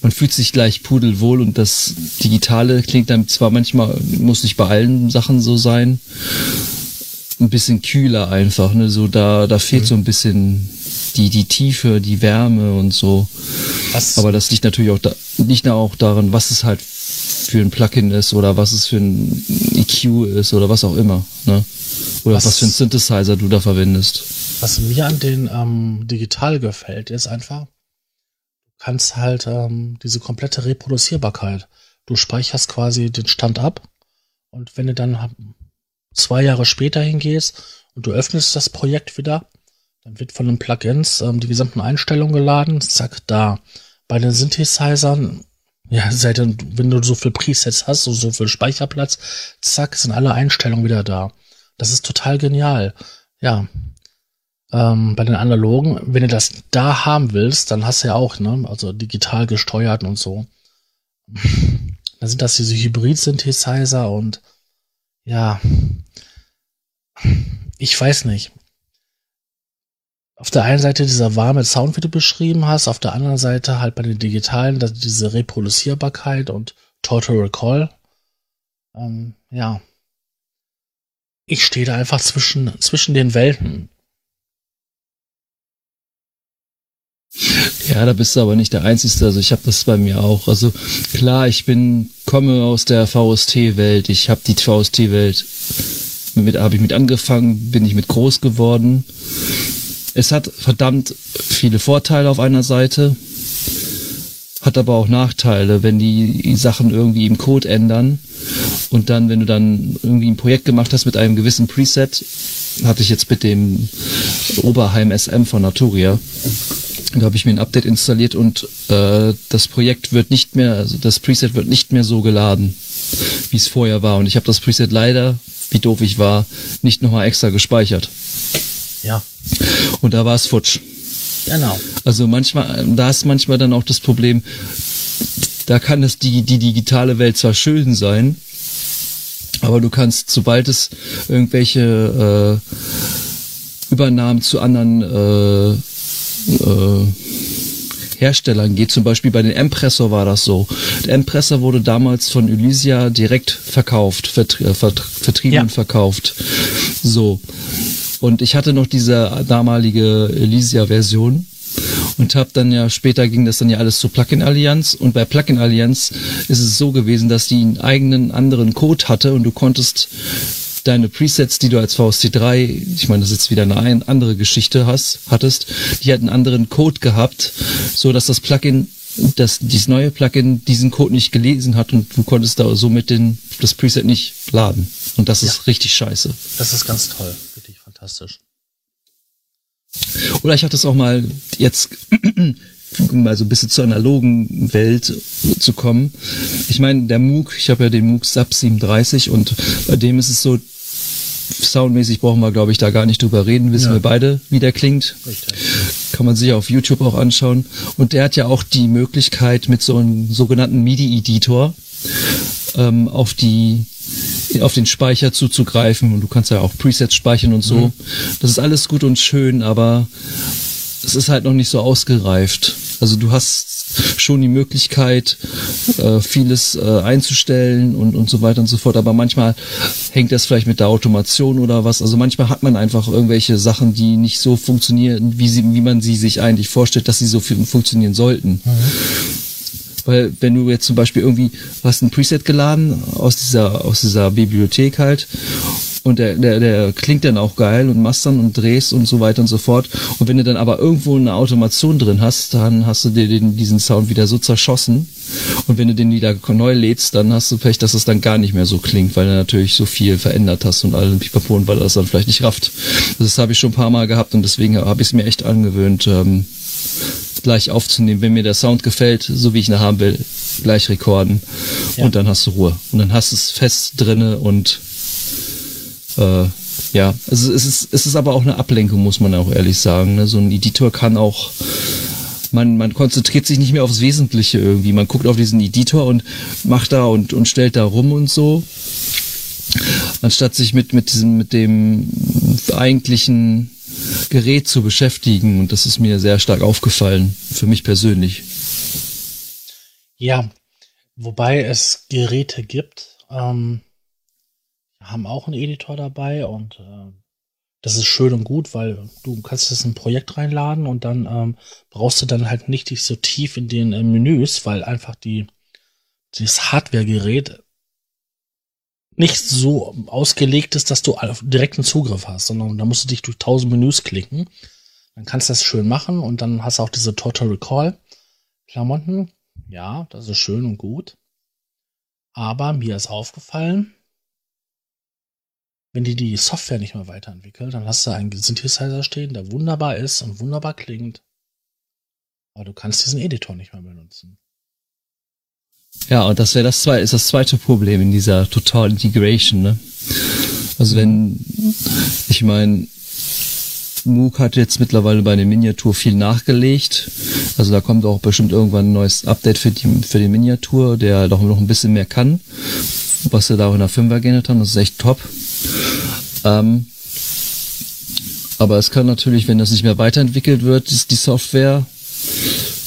man fühlt sich gleich pudelwohl und das Digitale klingt dann zwar manchmal, muss nicht bei allen Sachen so sein, ein bisschen kühler einfach, ne, so da, da fehlt mhm. so ein bisschen die, die Tiefe, die Wärme und so. Was? Aber das liegt natürlich auch da, nicht nur auch daran, was es halt für ein Plugin ist oder was es für ein EQ ist oder was auch immer, ne? Oder was, was für ein Synthesizer du da verwendest. Was mir an den ähm, Digital gefällt, ist einfach, du kannst halt ähm, diese komplette Reproduzierbarkeit. Du speicherst quasi den Stand ab und wenn du dann zwei Jahre später hingehst und du öffnest das Projekt wieder, dann wird von den Plugins ähm, die gesamten Einstellungen geladen, zack, da. Bei den Synthesizern, ja, seit wenn du so viel Presets hast, so, so viel Speicherplatz, zack, sind alle Einstellungen wieder da. Das ist total genial. Ja. Ähm, bei den analogen, wenn du das da haben willst, dann hast du ja auch, ne, also digital gesteuert und so. Dann sind das diese Hybrid-Synthesizer und ja, ich weiß nicht. Auf der einen Seite dieser warme Sound, wie du beschrieben hast, auf der anderen Seite halt bei den digitalen, diese Reproduzierbarkeit und Total Recall. Ähm, ja, ich stehe da einfach zwischen, zwischen den Welten. Ja, da bist du aber nicht der Einzige. Also ich habe das bei mir auch. Also klar, ich bin komme aus der VST-Welt. Ich habe die VST-Welt mit habe ich mit angefangen, bin ich mit groß geworden. Es hat verdammt viele Vorteile auf einer Seite, hat aber auch Nachteile, wenn die Sachen irgendwie im Code ändern und dann, wenn du dann irgendwie ein Projekt gemacht hast mit einem gewissen Preset, hatte ich jetzt mit dem Oberheim SM von Naturia, da habe ich mir ein Update installiert und äh, das Projekt wird nicht mehr, also das Preset wird nicht mehr so geladen, wie es vorher war. Und ich habe das Preset leider, wie doof ich war, nicht nochmal extra gespeichert. Ja. Und da war es futsch. Genau. Also manchmal, da ist manchmal dann auch das Problem, da kann es die, die digitale Welt zwar schön sein, aber du kannst, sobald es irgendwelche äh, Übernahmen zu anderen äh, äh, Herstellern geht, zum Beispiel bei den Empressor war das so. Der Empressor wurde damals von Elysia direkt verkauft, vertrie äh, vertrieben ja. und verkauft. So. Und ich hatte noch diese damalige Elysia-Version und habe dann ja später ging das dann ja alles zur Plugin Allianz und bei Plugin Allianz ist es so gewesen, dass die einen eigenen anderen Code hatte und du konntest deine Presets, die du als VST3, ich meine, das ist jetzt wieder eine andere Geschichte hast, hattest, die hatten einen anderen Code gehabt, so dass das Plugin dass dieses neue Plugin diesen Code nicht gelesen hat und du konntest da somit den, das Preset nicht laden. Und das ist ja. richtig scheiße. Das ist ganz toll fantastisch. Oder ich hatte es auch mal jetzt mal so ein bisschen zur analogen Welt zu kommen. Ich meine, der Moog, ich habe ja den Moog Sub 37 und bei dem ist es so, soundmäßig brauchen wir, glaube ich, da gar nicht drüber reden, wissen ja. wir beide, wie der klingt. Richtig. Kann man sich auf YouTube auch anschauen. Und der hat ja auch die Möglichkeit mit so einem sogenannten MIDI-Editor ähm, auf die auf den Speicher zuzugreifen und du kannst ja auch Presets speichern und so. Mhm. Das ist alles gut und schön, aber es ist halt noch nicht so ausgereift. Also du hast schon die Möglichkeit, äh, vieles äh, einzustellen und, und so weiter und so fort. Aber manchmal hängt das vielleicht mit der Automation oder was. Also manchmal hat man einfach irgendwelche Sachen, die nicht so funktionieren, wie, sie, wie man sie sich eigentlich vorstellt, dass sie so funktionieren sollten. Mhm. Weil wenn du jetzt zum Beispiel irgendwie hast ein Preset geladen aus dieser, aus dieser Bibliothek halt und der, der, der klingt dann auch geil und mastern und drehst und so weiter und so fort. Und wenn du dann aber irgendwo eine Automation drin hast, dann hast du dir den, diesen Sound wieder so zerschossen. Und wenn du den wieder neu lädst, dann hast du Pech, dass es dann gar nicht mehr so klingt, weil du natürlich so viel verändert hast und allen Pipapo und weil das dann vielleicht nicht rafft. Das habe ich schon ein paar Mal gehabt und deswegen habe ich es mir echt angewöhnt, ähm, gleich aufzunehmen. Wenn mir der Sound gefällt, so wie ich ihn haben will, gleich rekorden ja. und dann hast du Ruhe. Und dann hast du es fest drinne und äh, ja, also es ist, es ist aber auch eine Ablenkung, muss man auch ehrlich sagen. Ne? So ein Editor kann auch, man, man konzentriert sich nicht mehr aufs Wesentliche irgendwie. Man guckt auf diesen Editor und macht da und, und stellt da rum und so. Anstatt sich mit, mit diesem, mit dem eigentlichen Gerät zu beschäftigen. Und das ist mir sehr stark aufgefallen, für mich persönlich. Ja, wobei es Geräte gibt, ähm, haben auch einen Editor dabei und äh, das ist schön und gut, weil du kannst das in ein Projekt reinladen und dann ähm, brauchst du dann halt nicht dich so tief in den äh, Menüs, weil einfach die das Hardware-Gerät nicht so ausgelegt ist, dass du direkten Zugriff hast, sondern da musst du dich durch tausend Menüs klicken. Dann kannst du das schön machen und dann hast du auch diese Total Recall Klamotten. Ja, das ist schön und gut. Aber mir ist aufgefallen, wenn die die Software nicht mehr weiterentwickelt, dann hast du einen Synthesizer stehen, der wunderbar ist und wunderbar klingt. Aber du kannst diesen Editor nicht mehr benutzen. Ja, und das wäre das zweite, ist das zweite Problem in dieser Total Integration, ne? Also wenn, ich meine, Moog hat jetzt mittlerweile bei der Miniatur viel nachgelegt. Also da kommt auch bestimmt irgendwann ein neues Update für die, für die Miniatur, der doch noch ein bisschen mehr kann. Was sie da auch in der 5er geändert haben, das ist echt top. Ähm, aber es kann natürlich, wenn das nicht mehr weiterentwickelt wird, die Software,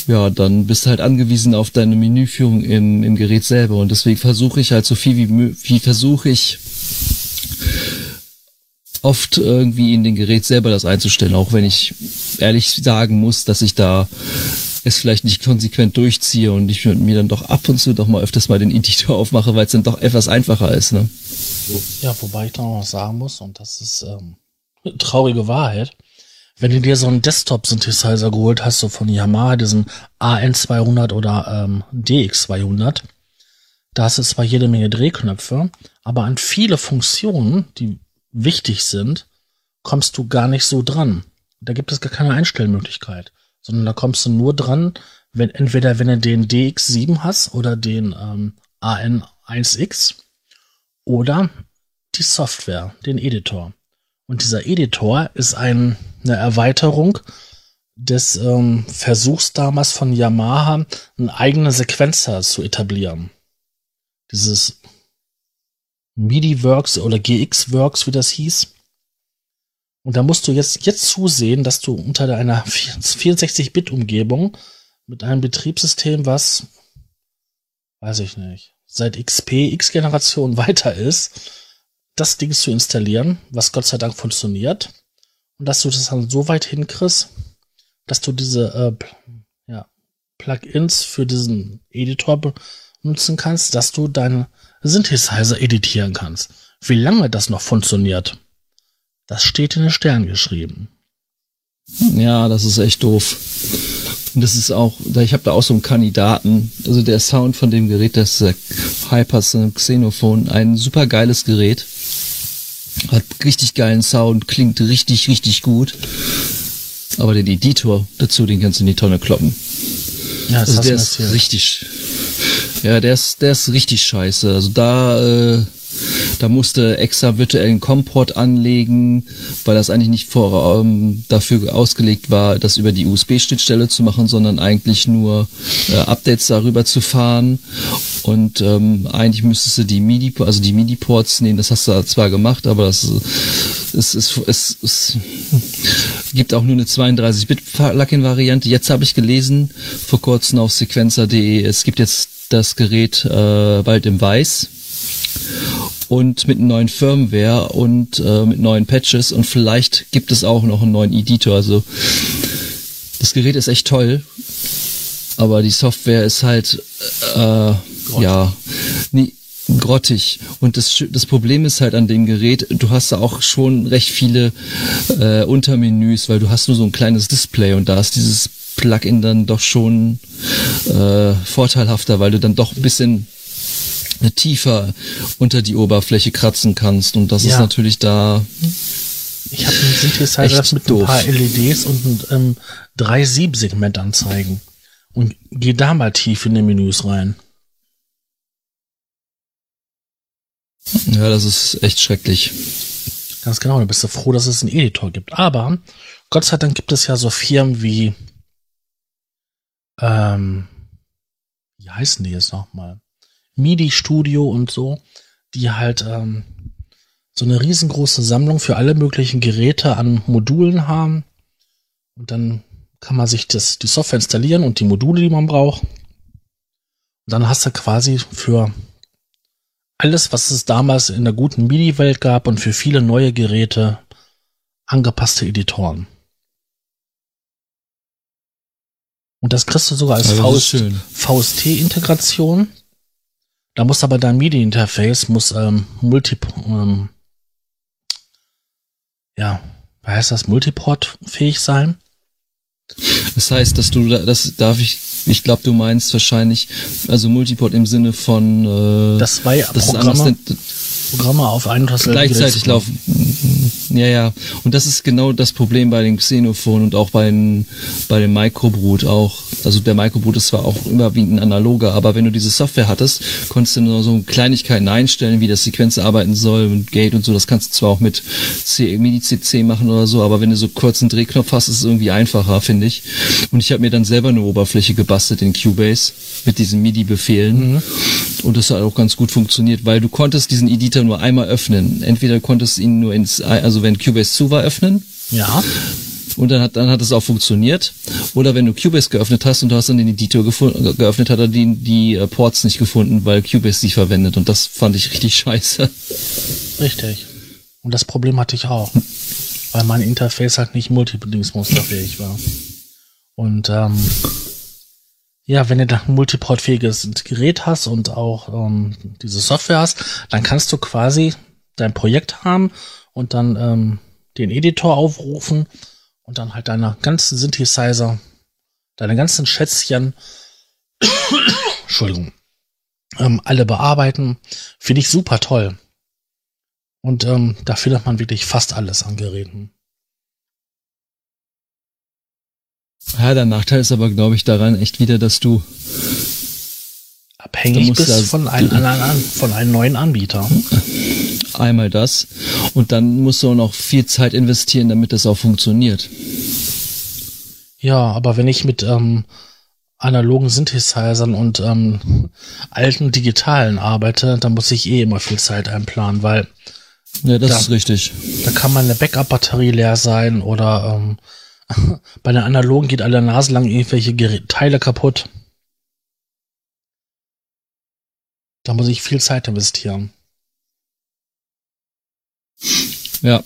ja, dann bist du halt angewiesen auf deine Menüführung im, im Gerät selber. Und deswegen versuche ich halt so viel wie, wie versuche ich oft irgendwie in den Gerät selber das einzustellen, auch wenn ich ehrlich sagen muss, dass ich da es vielleicht nicht konsequent durchziehe und ich mir dann doch ab und zu doch mal öfters mal den Editor aufmache, weil es dann doch etwas einfacher ist. Ne? Ja, wobei ich da noch sagen muss, und das ist ähm, traurige Wahrheit, wenn du dir so einen Desktop-Synthesizer geholt hast, so von Yamaha, diesen AN200 oder ähm, DX200, da hast du zwar jede Menge Drehknöpfe, aber an viele Funktionen, die wichtig sind, kommst du gar nicht so dran. Da gibt es gar keine Einstellmöglichkeit, sondern da kommst du nur dran, wenn entweder wenn du den DX7 hast oder den ähm, AN1X oder die Software, den Editor. Und dieser Editor ist ein, eine Erweiterung des ähm, Versuchs damals von Yamaha, eine eigene Sequenzer zu etablieren. Dieses MIDI-Works oder GX-Works, wie das hieß. Und da musst du jetzt, jetzt zusehen, dass du unter einer 64-Bit-Umgebung mit einem Betriebssystem, was, weiß ich nicht, seit XP, X-Generation weiter ist, das Ding zu installieren, was Gott sei Dank funktioniert. Und dass du das dann so weit hinkriegst, dass du diese äh, ja, Plugins für diesen Editor benutzen kannst, dass du deine Synthesizer editieren kannst. Wie lange das noch funktioniert, das steht in den Sternen geschrieben. Ja, das ist echt doof. Und das ist auch, ich habe da auch so einen Kandidaten, also der Sound von dem Gerät, das ist Hypers Xenophon, ein super geiles Gerät. Hat richtig geilen Sound, klingt richtig, richtig gut. Aber den Editor dazu, den kannst du in die Tonne kloppen. Ja, das also der ist richtig. Ja, der ist, der ist richtig scheiße. Also da, äh, da musste extra virtuellen Komport anlegen, weil das eigentlich nicht vor, ähm, dafür ausgelegt war, das über die USB-Schnittstelle zu machen, sondern eigentlich nur äh, Updates darüber zu fahren. Und ähm, eigentlich müsstest du die MIDI, also die MIDI-Ports nehmen, das hast du zwar gemacht, aber das es, es, es, es gibt auch nur eine 32-Bit-Plugin-Variante. Jetzt habe ich gelesen, vor kurzem auf sequencer.de, es gibt jetzt das Gerät äh, bald im Weiß und mit neuen Firmware und äh, mit neuen Patches und vielleicht gibt es auch noch einen neuen Editor. Also das Gerät ist echt toll, aber die Software ist halt äh, ja nie, grottig. Und das, das Problem ist halt an dem Gerät, du hast da auch schon recht viele äh, Untermenüs, weil du hast nur so ein kleines Display und da ist dieses Plugin dann doch schon äh, vorteilhafter, weil du dann doch ein bisschen tiefer unter die Oberfläche kratzen kannst. Und das ja. ist natürlich da. Ich habe einen Synthesizer mit doof. ein paar LEDs und ähm, drei Sieb-Segment anzeigen. Und geh da mal tief in die Menüs rein. Ja, das ist echt schrecklich. Ganz genau, da bist du froh, dass es einen Editor gibt. Aber Gott sei Dank gibt es ja so Firmen wie, ähm, wie heißen die jetzt nochmal? MIDI Studio und so, die halt ähm, so eine riesengroße Sammlung für alle möglichen Geräte an Modulen haben. Und dann kann man sich das, die Software installieren und die Module, die man braucht. Und dann hast du quasi für alles, was es damals in der guten MIDI-Welt gab und für viele neue Geräte angepasste Editoren. Und das kriegst du sogar als also VST-Integration. Da muss aber dein MIDI-Interface muss ähm, multi ähm, ja, heißt das, Multiport-fähig sein. Das heißt, dass du, das darf ich, ich glaube, du meinst wahrscheinlich, also Multiport im Sinne von, äh, das zwei Programme, Programme auf einen und gleichzeitig laufen. Ja, ja. Und das ist genau das Problem bei den Xenophon und auch bei den, bei dem Microbrut auch. Also der Microbrut ist zwar auch überwiegend ein analoger, aber wenn du diese Software hattest, konntest du nur so Kleinigkeiten einstellen, wie das Sequenz arbeiten soll und Gate und so. Das kannst du zwar auch mit C, MIDI-CC machen oder so, aber wenn du so kurzen Drehknopf hast, ist es irgendwie einfacher, finde ich. Und ich habe mir dann selber eine Oberfläche gebastelt in Cubase mit diesen MIDI-Befehlen. Mhm. Und das hat auch ganz gut funktioniert, weil du konntest diesen Editor nur einmal öffnen. Entweder konntest du ihn nur ins, also wenn Cubase zu war, öffnen. Ja. Und dann hat, dann hat es auch funktioniert. Oder wenn du Cubase geöffnet hast und du hast dann den Editor geöffnet, hat er die, die äh, Ports nicht gefunden, weil Cubase sie verwendet. Und das fand ich richtig scheiße. Richtig. Und das Problem hatte ich auch. weil mein Interface halt nicht multibedingungsmusterfähig war. Und ähm, ja, wenn du dann ein multiportfähiges Gerät hast und auch ähm, diese Software hast, dann kannst du quasi dein Projekt haben und dann ähm, den Editor aufrufen und dann halt deine ganzen Synthesizer, deine ganzen Schätzchen, Entschuldigung, ähm, alle bearbeiten. Finde ich super toll. Und ähm, da findet man wirklich fast alles an Geräten. Ja, der Nachteil ist aber, glaube ich, daran echt wieder, dass du abhängig bist von, ein, an, von einem neuen Anbieter. Einmal das. Und dann musst du auch noch viel Zeit investieren, damit das auch funktioniert. Ja, aber wenn ich mit ähm, analogen Synthesizern und ähm, alten digitalen arbeite, dann muss ich eh immer viel Zeit einplanen, weil ja, das da, ist richtig. Da kann meine Backup-Batterie leer sein oder ähm, bei den analogen geht alle Nase lang irgendwelche Gerät Teile kaputt. Da muss ich viel Zeit investieren. Ja.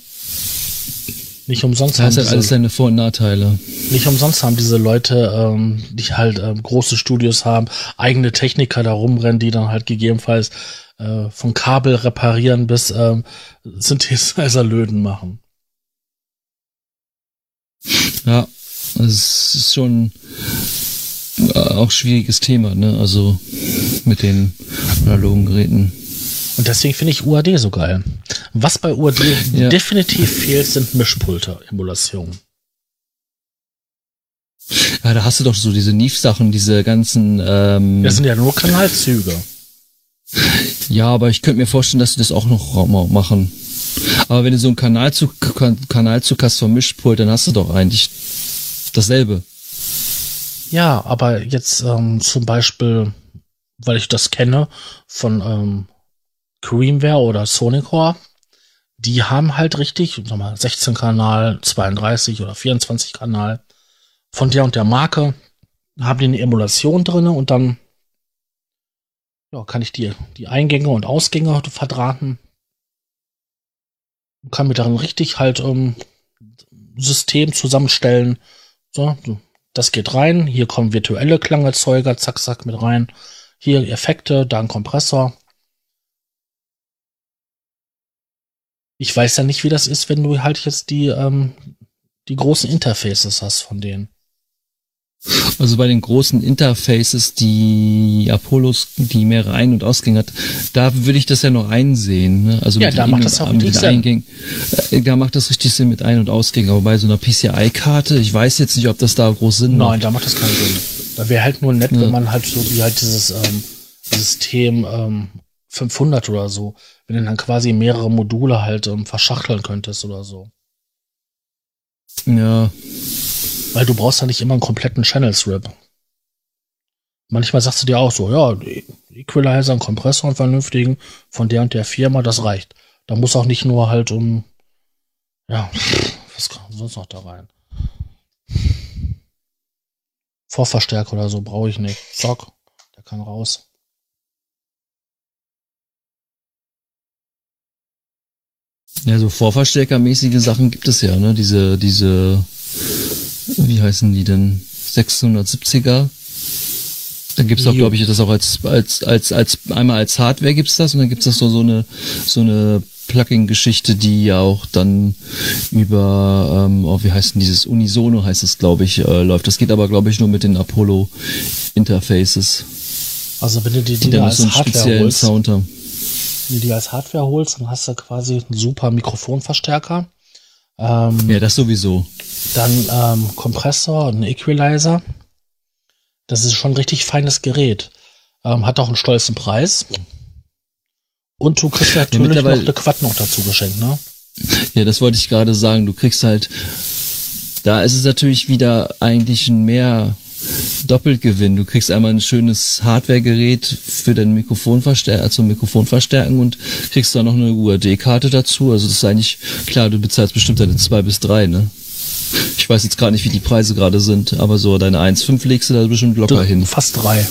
Nicht umsonst das haben halt alles seine Vor- und Nachteile. Nicht umsonst haben diese Leute, ähm, die halt ähm, große Studios haben, eigene Techniker da rumrennen, die dann halt gegebenenfalls äh, von Kabel reparieren bis ähm, Synthesizer-Löden machen. Ja, es ist schon äh, auch schwieriges Thema, ne? Also mit den analogen Geräten. Und deswegen finde ich UAD so geil. Was bei UAD ja. definitiv fehlt, sind Mischpulte-Emulationen. Ja, da hast du doch so diese Neve-Sachen, diese ganzen. Ähm das sind ja nur Kanalzüge. Ja, aber ich könnte mir vorstellen, dass sie das auch noch machen. Aber wenn du so einen Kanalzug, Kanalzug hast vom Mischpult, dann hast du doch eigentlich dasselbe. Ja, aber jetzt ähm, zum Beispiel, weil ich das kenne von ähm, Creamware oder Sonicor, die haben halt richtig, sag mal, 16 Kanal, 32 oder 24 Kanal von der und der Marke, haben die eine Emulation drinne und dann ja, kann ich die, die Eingänge und Ausgänge verdrahten kann mir darin richtig halt ähm, System zusammenstellen. So, das geht rein. Hier kommen virtuelle Klangerzeuger, zack, zack, mit rein. Hier Effekte, da ein Kompressor. Ich weiß ja nicht, wie das ist, wenn du halt jetzt die, ähm, die großen Interfaces hast von denen. Also bei den großen Interfaces, die Apollos, die mehrere Ein- und Ausgänge hat, da würde ich das ja noch einsehen. Ne? Also Ja, mit da macht das auch richtig Sinn. Äh, Da macht das richtig Sinn mit Ein- und Ausgängen. Aber bei so einer PCI-Karte, ich weiß jetzt nicht, ob das da groß Sinn Nein, macht. da macht das keinen Sinn. Da wäre halt nur nett, Ja. wenn man halt so wie halt dieses ähm, System ähm, 500 oder so, wenn du dann quasi mehrere Module halt ähm, verschachteln könntest oder so. Ja, Weil du brauchst ja nicht immer einen kompletten Channel Strip. Manchmal sagst du dir auch so, ja, Equalizer, einen Kompressor, einen vernünftigen von der und der Firma, das reicht. Da muss auch nicht nur halt um, ja, was kann sonst noch da rein? Vorverstärker oder so brauche ich nicht. Zack, der kann raus. ja, so Vorverstärkermäßige Sachen gibt es ja, ne? Diese, diese, wie heißen die denn? 670er. Da gibt's auch, glaube ich, das auch als, als, als, als, einmal als Hardware gibt's das und dann gibt's das so, so eine, so eine Plugin-Geschichte, die ja auch dann über, ähm, oh, wie heißt denn dieses Unisono heißt es, glaube ich, äh, läuft. Das geht aber, glaube ich, nur mit den Apollo Interfaces, Also wenn du die, die die als so einen Hardware speziellen holst, Sound haben. wenn du die als Hardware holst, dann hast du quasi einen super Mikrofonverstärker. Ähm, Ja, das sowieso. Dann ähm, Kompressor und Equalizer. Das ist schon ein richtig feines Gerät. Ähm, hat auch einen stolzen Preis. Und du kriegst natürlich noch mittlerweile- eine Quad noch dazu geschenkt, ne? Ja, das wollte ich gerade sagen. Du kriegst halt, da ist es natürlich wieder eigentlich ein mehr Doppelgewinn. Du kriegst einmal ein schönes Hardware-Gerät für dein Mikrofonverstärker, zum Mikrofon verstärken und kriegst dann noch eine UAD-Karte dazu. Also das ist eigentlich, klar, du bezahlst bestimmt deine zwei bis drei, ne? Ich weiß jetzt gar nicht, wie die Preise gerade sind, aber so deine 1,5 legst du da bestimmt locker hin. Fast drei.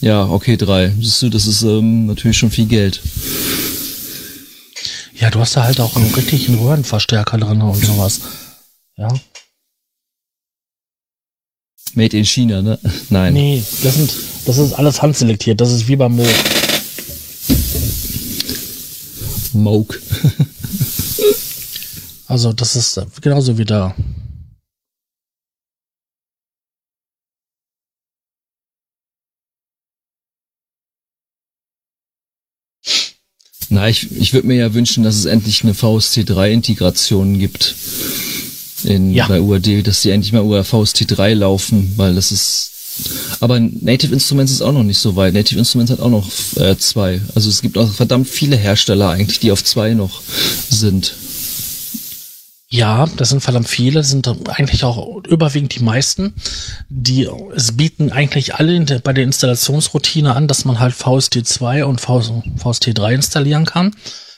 Ja, okay, drei. Siehst du, das ist ähm, natürlich schon viel Geld. Ja, du hast da halt auch einen richtigen Röhrenverstärker drin und sowas. Ja. Made in China, ne? Nein. Nee, das sind, das ist alles handselektiert. Das ist wie beim Mo. Moke. Also, das ist äh, genauso wie da. Na, ich, ich würde mir ja wünschen, dass es endlich eine VST3-Integration gibt in Ja. bei UAD, dass die endlich mal über VST3 laufen, weil das ist. Aber Native Instruments ist auch noch nicht so weit. Native Instruments hat auch noch äh, zwei. Also es gibt auch verdammt viele Hersteller eigentlich, die auf zwei noch sind. Ja, das sind verdammt viele, das sind eigentlich auch überwiegend die meisten. Die, es bieten eigentlich alle bei der Installationsroutine an, dass man halt VST2 und VST3 installieren kann.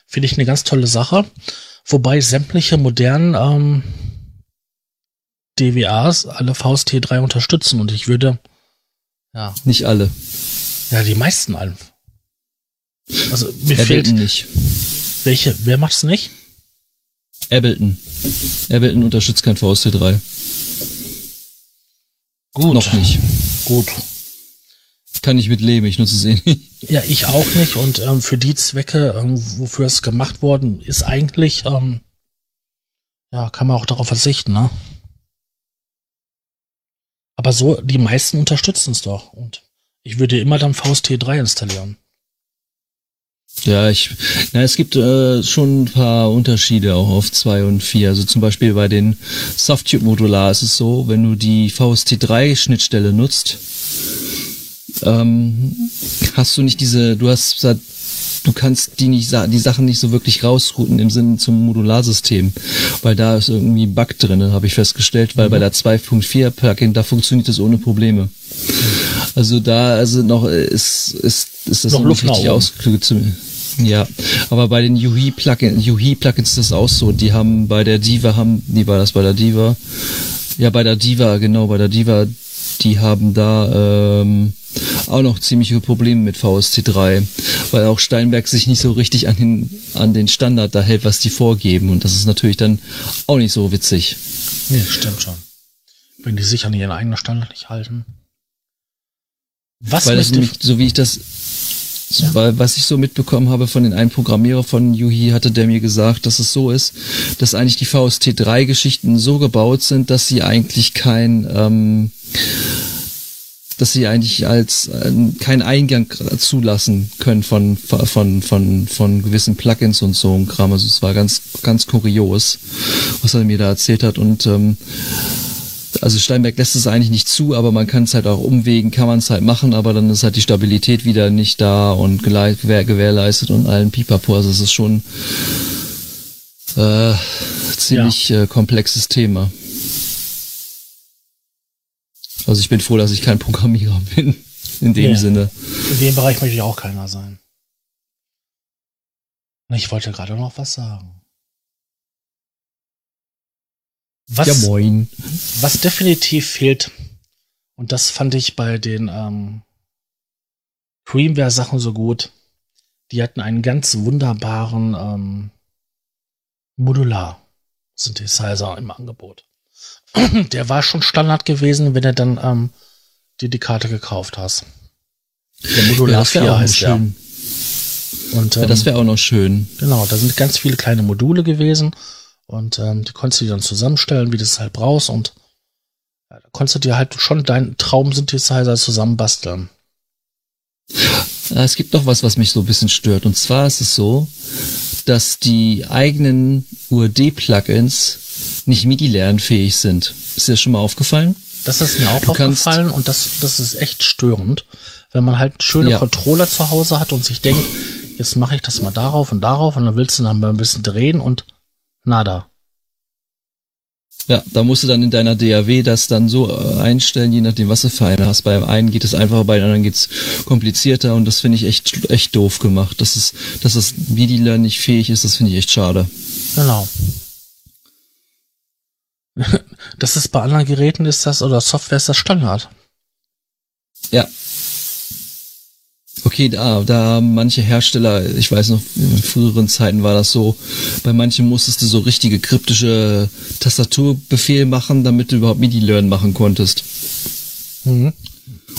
Finde ich eine ganz tolle Sache. Wobei sämtliche modernen ähm, DWAs alle VST3 unterstützen und ich würde, ja, Nicht alle. ja, die meisten allen. Also mir fehlt, Ableton nicht. welche, wer macht's nicht? Ableton. Ableton unterstützt kein VST3. Gut. Noch nicht. Gut. Kann ich mit leben, ich nutze es eh nicht. Ja, ich auch nicht. Und ähm, für die Zwecke, ähm, wofür es gemacht worden ist, eigentlich, ähm, ja, kann man auch darauf verzichten, ne? Aber so, die meisten unterstützen es doch. Und ich würde immer dann VST3 installieren. Ja, ich, na, es gibt äh, schon ein paar Unterschiede auch auf 2 und 4. Also zum Beispiel bei den Softtube-Modular ist es so, wenn du die VST3-Schnittstelle nutzt, ähm, hast du nicht diese, du hast, du kannst die nicht, die Sachen nicht so wirklich rausrouten im Sinne zum Modularsystem, weil da ist irgendwie ein Bug drin, habe ich festgestellt, weil bei der 2.4 Plugin, da funktioniert das ohne Probleme. Also da also noch ist ist ist das Noch noch richtig ausgeklügelt zu ja, aber bei den Yuhi Plugins, Yuhi Plugins ist das auch so. Die haben bei der Diva haben, wie war das bei der Diva? Ja, bei der Diva, genau, bei der Diva, die haben da ähm, auch noch ziemliche Probleme mit VST3, weil auch Steinberg sich nicht so richtig an den an den Standard da hält, was die vorgeben und das ist natürlich dann auch nicht so witzig. Nee, stimmt schon. Wenn die sich an ihren eigenen Standard nicht halten. Was Weil das nämlich, so wie ich das Ja. Weil, was ich so mitbekommen habe von den einen Programmierer von Yuhi, hatte der mir gesagt, dass es so ist, dass eigentlich die VST3-Geschichten so gebaut sind, dass sie eigentlich kein, ähm, dass sie eigentlich als äh, keinen Eingang zulassen können von von von von gewissen Plugins und so ein Kram. Also es war ganz ganz kurios, was er mir da erzählt hat und ähm, also Steinberg lässt es eigentlich nicht zu, aber man kann es halt auch umwegen, kann man es halt machen, aber dann ist halt die Stabilität wieder nicht da und gewährleistet und allen Pipapo. Also es ist schon äh, ziemlich ja. äh, komplexes Thema. Also ich bin froh, dass ich kein Programmierer bin. In dem nee, Sinne. In dem Bereich möchte ich auch keiner sein. Ich wollte gerade noch was sagen. Was, ja, moin. Was definitiv fehlt, und das fand ich bei den ähm, Creamware-Sachen so gut, die hatten einen ganz wunderbaren ähm, Modular-Synthesizer im Angebot. Der war schon Standard gewesen, wenn du dann ähm, dir die Karte gekauft hast. Der Modular ja, 4 heißt schön. Und, ähm, ja, das wäre auch noch schön. Genau, da sind ganz viele kleine Module gewesen und ähm, die konntest du dann zusammenstellen, wie du es halt brauchst. Und ja, da konntest du dir halt schon deinen Traum-Synthesizer zusammenbasteln. Es gibt noch was, was mich so ein bisschen stört. Und zwar ist es so, dass die eigenen UAD-Plugins nicht MIDI-lernfähig sind. Ist dir das schon mal aufgefallen? Das ist mir auch du aufgefallen und das, das ist echt störend, wenn man halt schöne ja. Controller zu Hause hat und sich denkt, jetzt mache ich das mal darauf und darauf und dann willst du dann mal ein bisschen drehen und nada. Ja, da musst du dann in deiner DAW das dann so äh, einstellen, je nachdem, was du für eine hast. Bei einem geht es einfacher, bei dem anderen geht's komplizierter und das finde ich echt, echt doof gemacht. Das ist, dass das MIDI-Learn nicht fähig ist, das finde ich echt schade. Genau. Das ist bei anderen Geräten ist das, oder Software ist das Standard. Ja, Okay, da, da manche Hersteller, ich weiß noch, in früheren Zeiten war das so, bei manchen musstest du so richtige kryptische Tastaturbefehl machen, damit du überhaupt MIDI-Learn machen konntest. Mhm.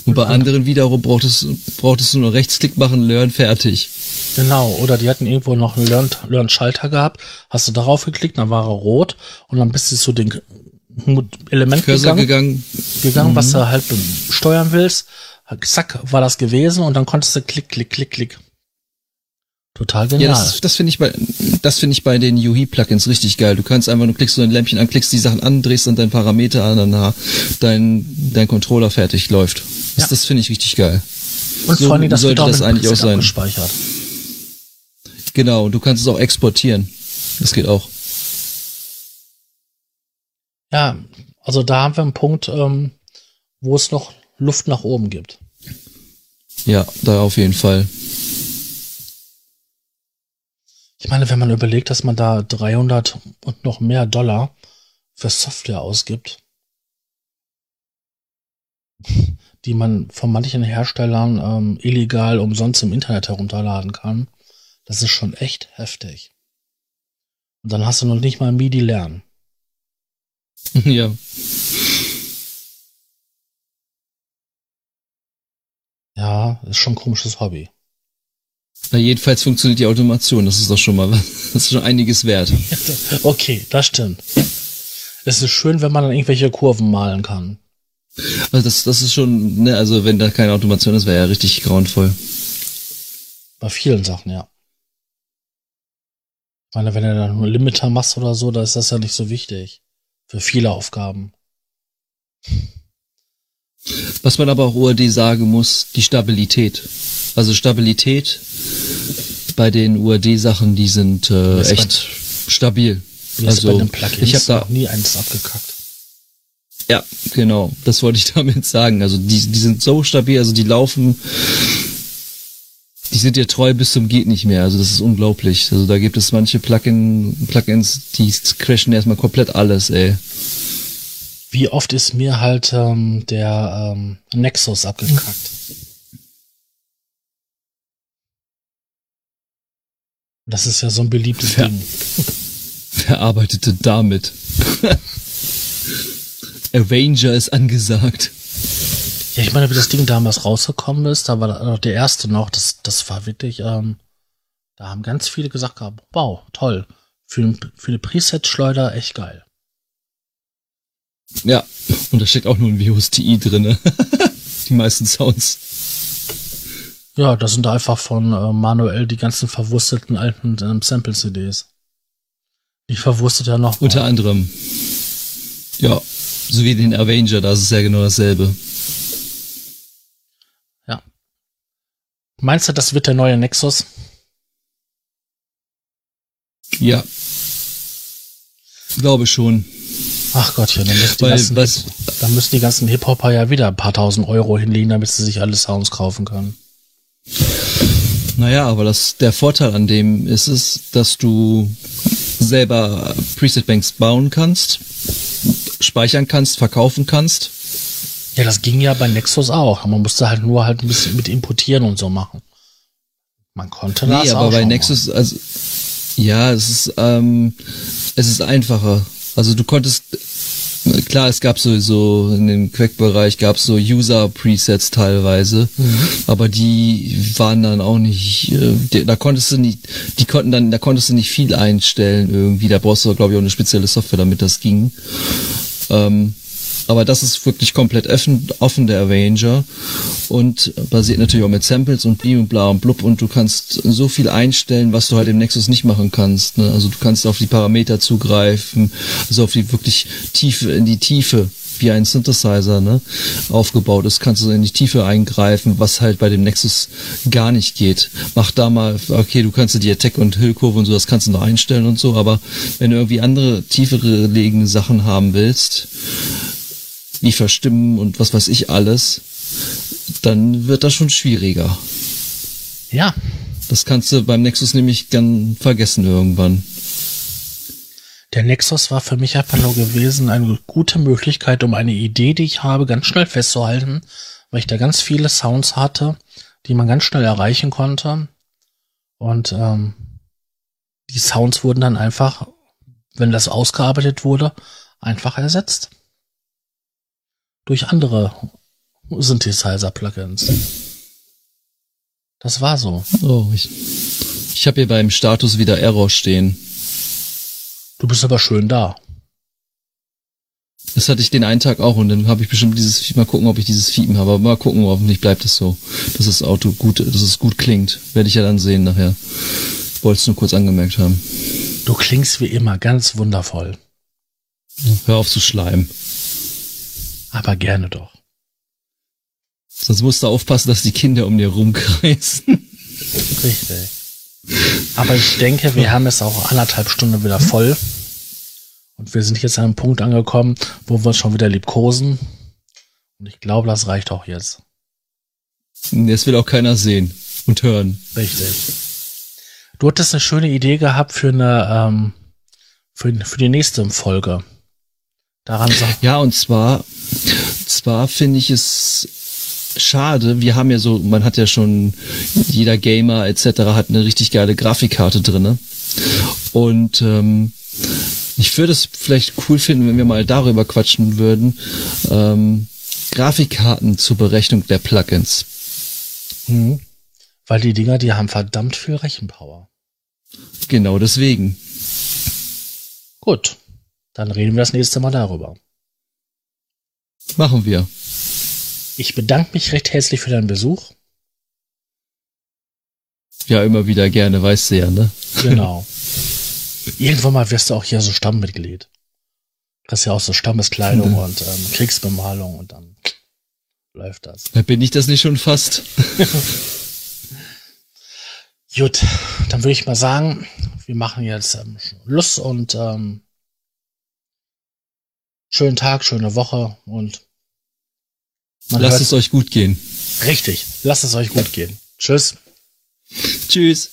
Und bei anderen wiederum brauchtest, brauchtest du nur Rechtsklick machen, Learn, fertig. Genau, oder die hatten irgendwo noch einen Learn-Schalter gehabt, hast du darauf geklickt, dann war er rot und dann bist du zu den Element gegangen, gegangen, gegangen mhm. was du halt steuern willst zack, war das gewesen und dann konntest du klick, klick, klick, klick. Total genial. Ja, das, das finde ich bei, das finde ich bei den UI-Plugins richtig geil. Du kannst einfach nur klickst so ein Lämpchen an, klickst die Sachen an, drehst dann dein Parameter an, dann dein, dein Controller fertig läuft. Das, ja. das finde ich richtig geil. Und so vor allem, das sollte das eigentlich auch sein. Gespeichert. Genau, du kannst es auch exportieren. Das geht auch. Ja, also da haben wir einen Punkt, ähm, wo es noch Luft nach oben gibt. Ja, da auf jeden Fall. Ich meine, wenn man überlegt, dass man da 300 und noch mehr Dollar für Software ausgibt, die man von manchen Herstellern ähm, illegal umsonst im Internet herunterladen kann, das ist schon echt heftig. Und dann hast du noch nicht mal MIDI lernen. Ja. Ja, ist schon ein komisches Hobby. Na, jedenfalls funktioniert die Automation, das ist doch schon mal, das ist schon einiges wert. okay, das stimmt. Es ist schön, wenn man dann irgendwelche Kurven malen kann. Also das, das ist schon, ne, also wenn da keine Automation ist, wäre ja richtig grauenvoll. Bei vielen Sachen, ja. Ich meine, wenn du dann nur Limiter machst oder so, da ist das ja nicht so wichtig. Für viele Aufgaben. Was man aber auch UAD sagen muss, die Stabilität. Also Stabilität bei den UAD-Sachen, die sind äh, echt stabil. Also ich habe da nie eins abgekackt. Ja, genau. Das wollte ich damit sagen. Also die, die sind so stabil, also die laufen, die sind dir treu bis zum geht nicht mehr. Also das ist unglaublich. Also da gibt es manche Plugin, Plugins, die crashen erstmal komplett alles, ey wie oft ist mir halt ähm, der ähm, Nexus abgekackt. Das ist ja so ein beliebtes Ver Ding. Wer arbeitete damit? Avenger ist angesagt. Ja, ich meine, wie das Ding damals rausgekommen ist, da war der erste noch, das, das war wirklich, ähm, da haben ganz viele gesagt, wow, toll. Für, für eine Preset-Schleuder echt geil. Ja, und da steckt auch nur ein VSTI drinne. die meisten Sounds. Ja, das sind einfach von äh, manuell die ganzen verwursteten alten ähm, Sample-CDs. Die verwurstet ja noch. Unter anderem. Ja, so wie den Avenger, da ist es ja genau dasselbe. Ja. Meinst du, das wird der neue Nexus? Ja. Glaube schon. Ach Gottchen, dann müssen die, Weil, ganzen, was, dann müssen die ganzen Hip-Hopper ja wieder ein paar tausend Euro hinlegen, damit sie sich alle Sounds kaufen können. Naja, aber das, der Vorteil an dem ist es, dass du selber Preset-Banks bauen kannst, speichern kannst, verkaufen kannst. Ja, das ging ja bei Nexus auch. Man musste halt nur halt ein bisschen mit importieren und so machen. Man konnte das nee, aber bei Nexus, also, ja, es ist, ähm, es ist einfacher. Also du konntest, klar, es gab sowieso in dem Quack-Bereich gab es so User-Presets teilweise, mhm. aber die waren dann auch nicht, äh, da konntest du nicht, die konnten dann, da konntest du nicht viel einstellen irgendwie. Da brauchst du, glaube ich, auch eine spezielle Software, damit das ging. Ähm, aber das ist wirklich komplett offen, offen der Arranger und basiert natürlich auch mit Samples und blim und bla und blub und du kannst so viel einstellen, was du halt im Nexus nicht machen kannst. Ne? Also du kannst auf die Parameter zugreifen, also auf die wirklich Tiefe, in die Tiefe wie ein Synthesizer ne, aufgebaut ist, kannst du in die Tiefe eingreifen, was halt bei dem Nexus gar nicht geht. Mach da mal, okay, du kannst die Attack und Hüllkurve und so, das kannst du noch einstellen und so, aber wenn du irgendwie andere, tiefere legende Sachen haben willst, wie verstimmen und was weiß ich alles, dann wird das schon schwieriger. Ja. Das kannst du beim Nexus nämlich gern vergessen irgendwann. Der Nexus war für mich einfach nur gewesen eine gute Möglichkeit, um eine Idee, die ich habe, ganz schnell festzuhalten, weil ich da ganz viele Sounds hatte, die man ganz schnell erreichen konnte. Und ähm, die Sounds wurden dann einfach, wenn das ausgearbeitet wurde, einfach ersetzt durch andere Synthesizer-Plugins. Das war so. Oh, ich, ich habe hier beim Status wieder Error stehen. Du bist aber schön da. Das hatte ich den einen Tag auch und dann habe ich bestimmt dieses mal gucken, ob ich dieses Fiepen habe. Aber mal gucken, hoffentlich bleibt es so, dass das Auto gut, dass es gut klingt. Werde ich ja dann sehen nachher. Wollte es nur kurz angemerkt haben. Du klingst wie immer ganz wundervoll. Hör auf zu schleimen. Aber gerne doch. Sonst musst du aufpassen, dass die Kinder um dir rumkreisen. Richtig. Aber ich denke, wir haben es auch anderthalb Stunden wieder voll. Und wir sind jetzt an einem Punkt angekommen, wo wir schon wieder liebkosen. Und ich glaube, das reicht auch jetzt. Jetzt will auch keiner sehen und hören. Richtig. Du hattest eine schöne Idee gehabt für eine, ähm, für, für die nächste Folge. Daran ja, und zwar, zwar finde ich es schade. Wir haben ja so, man hat ja schon, jeder Gamer etc. hat eine richtig geile Grafikkarte drinne. Und ähm, ich würde es vielleicht cool finden, wenn wir mal darüber quatschen würden. Ähm, Grafikkarten zur Berechnung der Plugins. Mhm. Weil die Dinger, die haben verdammt viel Rechenpower. Genau deswegen. Gut. Dann reden wir das nächste Mal darüber. Machen wir. Ich bedanke mich recht herzlich für deinen Besuch. Ja, immer wieder gerne, weißt du ja, ne? Genau. Irgendwann mal wirst du auch hier so Stammmitglied. Du hast ja auch so Stammeskleidung mhm. und ähm, Kriegsbemalung und dann läuft das. Bin ich das nicht schon fast? Gut, dann würde ich mal sagen, wir machen jetzt ähm, Schluss und ähm, schönen Tag, schöne Woche und lasst es euch gut gehen. Richtig, lasst es euch gut gehen. Tschüss. Tschüss.